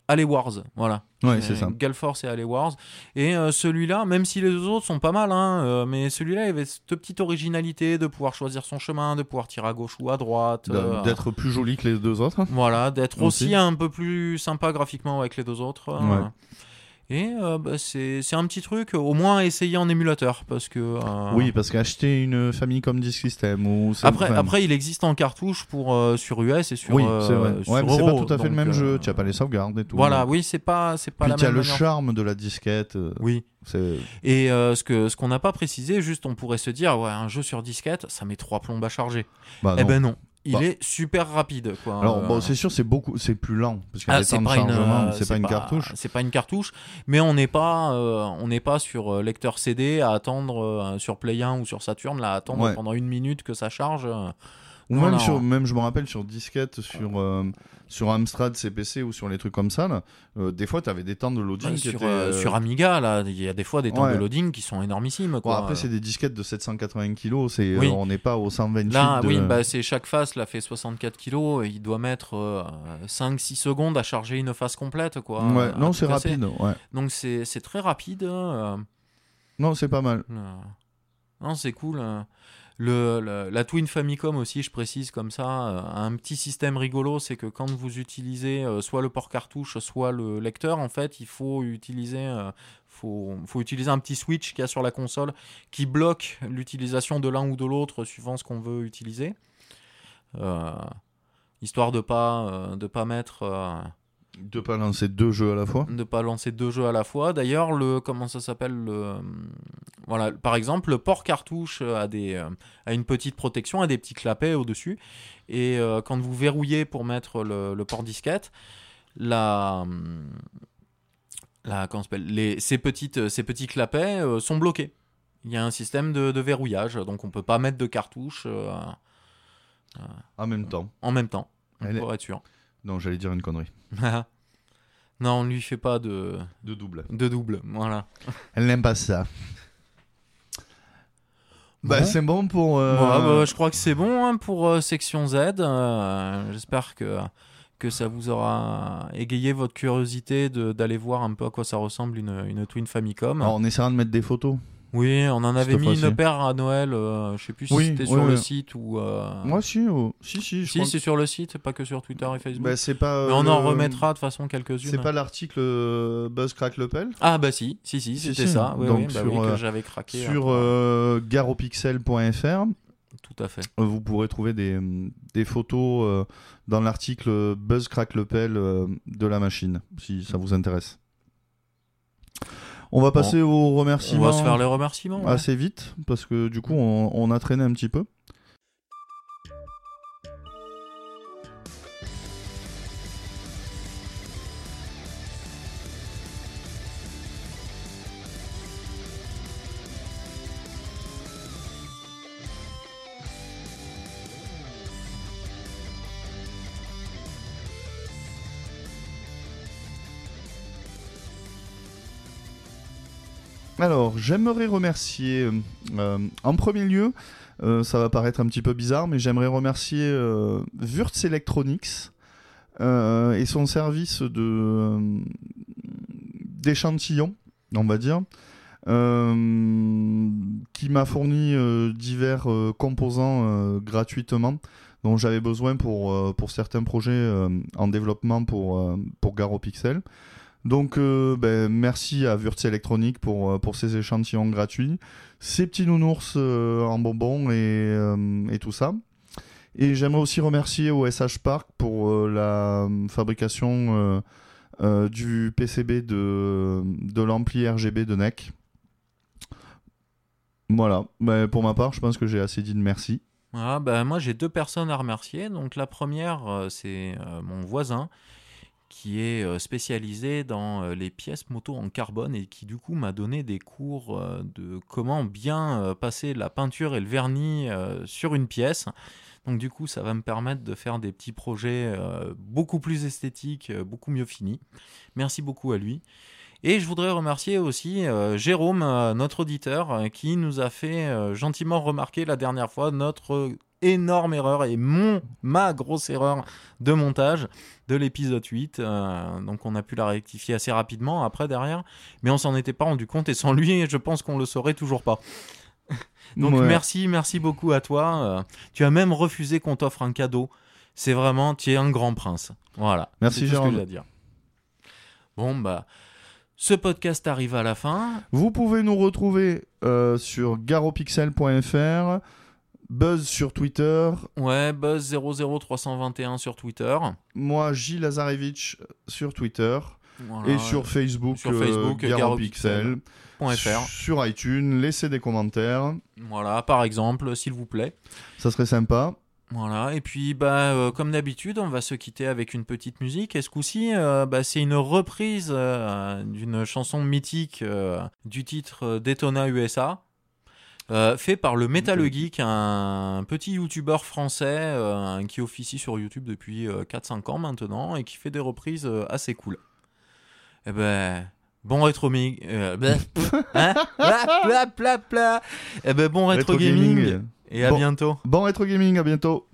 [SPEAKER 1] Alley Wars, voilà.
[SPEAKER 2] Ouais,
[SPEAKER 1] Euh,
[SPEAKER 2] c'est ça.
[SPEAKER 1] Galforce et Alley Wars. Et euh, celui-là, même si les deux autres sont pas mal, hein, euh, mais celui-là, il avait cette petite originalité de pouvoir choisir son chemin, de pouvoir tirer à gauche ou à droite. Euh,
[SPEAKER 2] D'être plus joli que les deux autres.
[SPEAKER 1] Voilà, d'être aussi.
[SPEAKER 2] Aussi.
[SPEAKER 1] un peu plus sympa graphiquement avec les deux autres. euh.
[SPEAKER 2] Ouais.
[SPEAKER 1] Et euh, bah, c'est un petit truc, au moins essayer en émulateur, parce que... euh,
[SPEAKER 2] Oui, parce qu'acheter une famille comme Disk System ou
[SPEAKER 1] Après, après, il existe en cartouche pour, euh, sur US et sur
[SPEAKER 2] oui,
[SPEAKER 1] euh,
[SPEAKER 2] c'est vrai.
[SPEAKER 1] sur
[SPEAKER 2] Ouais, mais c'est pas tout à fait le même jeu. Tu as pas les sauvegardes et tout.
[SPEAKER 1] Voilà, oui, c'est pas, pas
[SPEAKER 2] Puis
[SPEAKER 1] la
[SPEAKER 2] tu as
[SPEAKER 1] même
[SPEAKER 2] le
[SPEAKER 1] manière.
[SPEAKER 2] charme de la disquette.
[SPEAKER 1] Oui. Et euh, ce que ce qu'on n'a pas précisé, juste on pourrait se dire, ouais, un jeu sur disquette, ça met trois plombes à charger.
[SPEAKER 2] bah,
[SPEAKER 1] eh
[SPEAKER 2] non.
[SPEAKER 1] ben non, il
[SPEAKER 2] Bah.
[SPEAKER 1] est super rapide. Quoi.
[SPEAKER 2] Alors
[SPEAKER 1] Euh,
[SPEAKER 2] bon, c'est sûr, c'est beaucoup, c'est plus lent parce a
[SPEAKER 1] ah, c'est pas euh,
[SPEAKER 2] c'est pas une cartouche.
[SPEAKER 1] C'est pas une cartouche, mais on n'est pas, euh, on n'est pas sur euh, lecteur CD à attendre euh, sur Play 1 ou sur Saturn là, à attendre
[SPEAKER 2] Ouais.
[SPEAKER 1] pendant une minute que ça charge.
[SPEAKER 2] Ou même
[SPEAKER 1] non.
[SPEAKER 2] sur, même je me rappelle sur disquette, sur euh, sur Amstrad CPC ou sur les trucs comme ça, là, euh, des fois tu avais des temps de loading
[SPEAKER 1] Ouais,
[SPEAKER 2] qui
[SPEAKER 1] sur,
[SPEAKER 2] étaient,
[SPEAKER 1] euh, sur Amiga, là, il y a des fois des temps
[SPEAKER 2] Ouais.
[SPEAKER 1] de loading qui sont énormissimes. Quoi.
[SPEAKER 2] après c'est des disquettes de 780 kilos, c'est
[SPEAKER 1] Oui.
[SPEAKER 2] on n'est pas au 128
[SPEAKER 1] Là,
[SPEAKER 2] de...
[SPEAKER 1] oui, bah, c'est chaque face là fait 64 kg et il doit mettre 5-6 secondes à charger une face complète. Quoi,
[SPEAKER 2] non, c'est rapide.
[SPEAKER 1] Donc c'est très rapide. euh,
[SPEAKER 2] Non, c'est pas mal.
[SPEAKER 1] non, c'est cool. Le, la Twin Famicom aussi, je précise comme ça, euh, a un petit système rigolo, c'est que quand vous utilisez euh, soit le port cartouche, soit le lecteur, en fait, il faut utiliser, euh, faut, faut utiliser un petit switch qu'il y a sur la console qui bloque l'utilisation de l'un ou de l'autre suivant ce qu'on veut utiliser. Histoire de pas pas mettre
[SPEAKER 2] De pas lancer deux jeux à la fois.
[SPEAKER 1] de pas lancer deux jeux à la fois. D'ailleurs, le comment ça s'appelle le voilà, par exemple, le port cartouche a des euh, a une petite protection, a des petits clapets au-dessus et euh, quand vous verrouillez pour mettre le, le port disquette, la hum, la comment s'appelle les ces petites ces petits clapets euh, sont bloqués. Il y a un système de, de verrouillage, donc on peut pas mettre de cartouche euh,
[SPEAKER 2] En même temps.
[SPEAKER 1] en même temps
[SPEAKER 2] est-
[SPEAKER 1] pour être sûr.
[SPEAKER 2] Non, j'allais dire une connerie.
[SPEAKER 1] non, on lui fait pas de
[SPEAKER 2] De double.
[SPEAKER 1] de double, voilà.
[SPEAKER 2] Elle n'aime pas ça. Bah,
[SPEAKER 1] Bon.
[SPEAKER 2] c'est bon pour. euh,
[SPEAKER 1] Ouais, bah, je crois que c'est bon hein, pour euh, section Z. Euh, J'espère que, que ça vous aura égayé votre curiosité de- d'aller voir un peu à quoi ça ressemble une, une Twin Famicom.
[SPEAKER 2] Alors, on essaiera de mettre des photos.
[SPEAKER 1] Oui, on en avait mis une paire à Noël. euh, je sais plus si
[SPEAKER 2] Oui,
[SPEAKER 1] c'était
[SPEAKER 2] oui,
[SPEAKER 1] sur le site ou. euh,
[SPEAKER 2] Moi, si, oh, si, si. Je
[SPEAKER 1] si, c'est sur le site, pas que sur Twitter et Facebook.
[SPEAKER 2] Bah, c'est pas.
[SPEAKER 1] Mais
[SPEAKER 2] euh,
[SPEAKER 1] on en
[SPEAKER 2] le-
[SPEAKER 1] remettra de façon quelques-unes.
[SPEAKER 2] C'est pas l'article euh, Buzz Crack Lepel
[SPEAKER 1] Ah bah si, si, si,
[SPEAKER 2] Si,
[SPEAKER 1] c'était ça. Oui,
[SPEAKER 2] Donc,
[SPEAKER 1] bah
[SPEAKER 2] sur,
[SPEAKER 1] que
[SPEAKER 2] euh,
[SPEAKER 1] j'avais craqué.
[SPEAKER 2] sur euh, garopixel.fr.
[SPEAKER 1] Tout à fait.
[SPEAKER 2] Euh, Vous pourrez trouver des, des photos euh, dans l'article Buzz Crack Lepel euh, de la machine, si ça vous intéresse. On va passer aux
[SPEAKER 1] On
[SPEAKER 2] remerciements
[SPEAKER 1] va se faire les remerciements. ouais.
[SPEAKER 2] assez vite, parce que du coup, on, on a traîné un petit peu. Alors, j'aimerais remercier, euh, euh, en premier lieu, euh, ça va paraître un petit peu bizarre, mais j'aimerais remercier euh, Electronics et son service de euh, d'échantillon, on va dire, qui m'a fourni divers composants gratuitement dont j'avais besoin pour, pour certains projets en développement pour, pour. Donc, euh, ben, merci à Wurtz Electronic pour, euh, pour ces échantillons gratuits, ces petits nounours euh, en bonbons et, et tout ça. Et j'aimerais aussi remercier OSH Park pour la fabrication du PCB de, de l'ampli RGB de NEC. Voilà, Ben, pour ma part, je pense que j'ai assez dit de merci.
[SPEAKER 1] Ah, bah, moi j'ai deux personnes à remercier. Donc la première, c'est mon voisin qui est euh, spécialisé dans euh, les pièces moto en carbone et qui du coup m'a donné des cours euh, de comment bien passer la peinture et le vernis sur une pièce. Donc du coup ça va me permettre de faire des petits projets beaucoup plus esthétiques, beaucoup mieux finis. Merci beaucoup à lui. Et je voudrais remercier aussi euh, Jérôme, euh, notre auditeur, euh, qui nous a fait gentiment remarquer la dernière fois notre énorme erreur et mon ma grosse erreur de montage de l'épisode 8. Euh, donc on a pu la rectifier assez rapidement après derrière, mais on s'en était pas rendu compte et sans lui, je pense qu'on le saurait toujours pas. Donc
[SPEAKER 2] Ouais.
[SPEAKER 1] merci, merci beaucoup à toi. Euh, tu as même refusé qu'on t'offre un cadeau. C'est vraiment, tu es un grand prince. Voilà.
[SPEAKER 2] Merci, Jérôme.
[SPEAKER 1] Bon bah, ce podcast arrive à la fin.
[SPEAKER 2] Vous pouvez nous retrouver euh, sur garopixel.fr, Buzz sur Twitter,
[SPEAKER 1] Ouais, Buzz 00321 sur Twitter.
[SPEAKER 2] moi J Lazarevich sur Twitter
[SPEAKER 1] Voilà,
[SPEAKER 2] et sur Facebook,
[SPEAKER 1] sur Facebook,
[SPEAKER 2] euh,
[SPEAKER 1] garopixel.
[SPEAKER 2] Garopixel.
[SPEAKER 1] .fr.
[SPEAKER 2] Sur iTunes, laissez des commentaires,
[SPEAKER 1] Voilà, par exemple, s'il vous plaît.
[SPEAKER 2] ça serait sympa.
[SPEAKER 1] Voilà, et puis bah, euh, comme d'habitude, on va se quitter avec une petite musique. Et ce coup-ci, euh, bah, c'est une reprise euh, d'une chanson mythique euh, du titre Daytona USA, fait par le Metal Geek, un petit youtubeur français qui officie sur YouTube depuis euh, 4-5 ans maintenant et qui fait des reprises assez cool. Et ben. Bon rétro gaming, euh, bah, hein. Eh ben bon rétro,
[SPEAKER 2] Rétro
[SPEAKER 1] gaming,
[SPEAKER 2] gaming.
[SPEAKER 1] Et à
[SPEAKER 2] Bon.
[SPEAKER 1] bientôt.
[SPEAKER 2] Bon rétro gaming, à bientôt.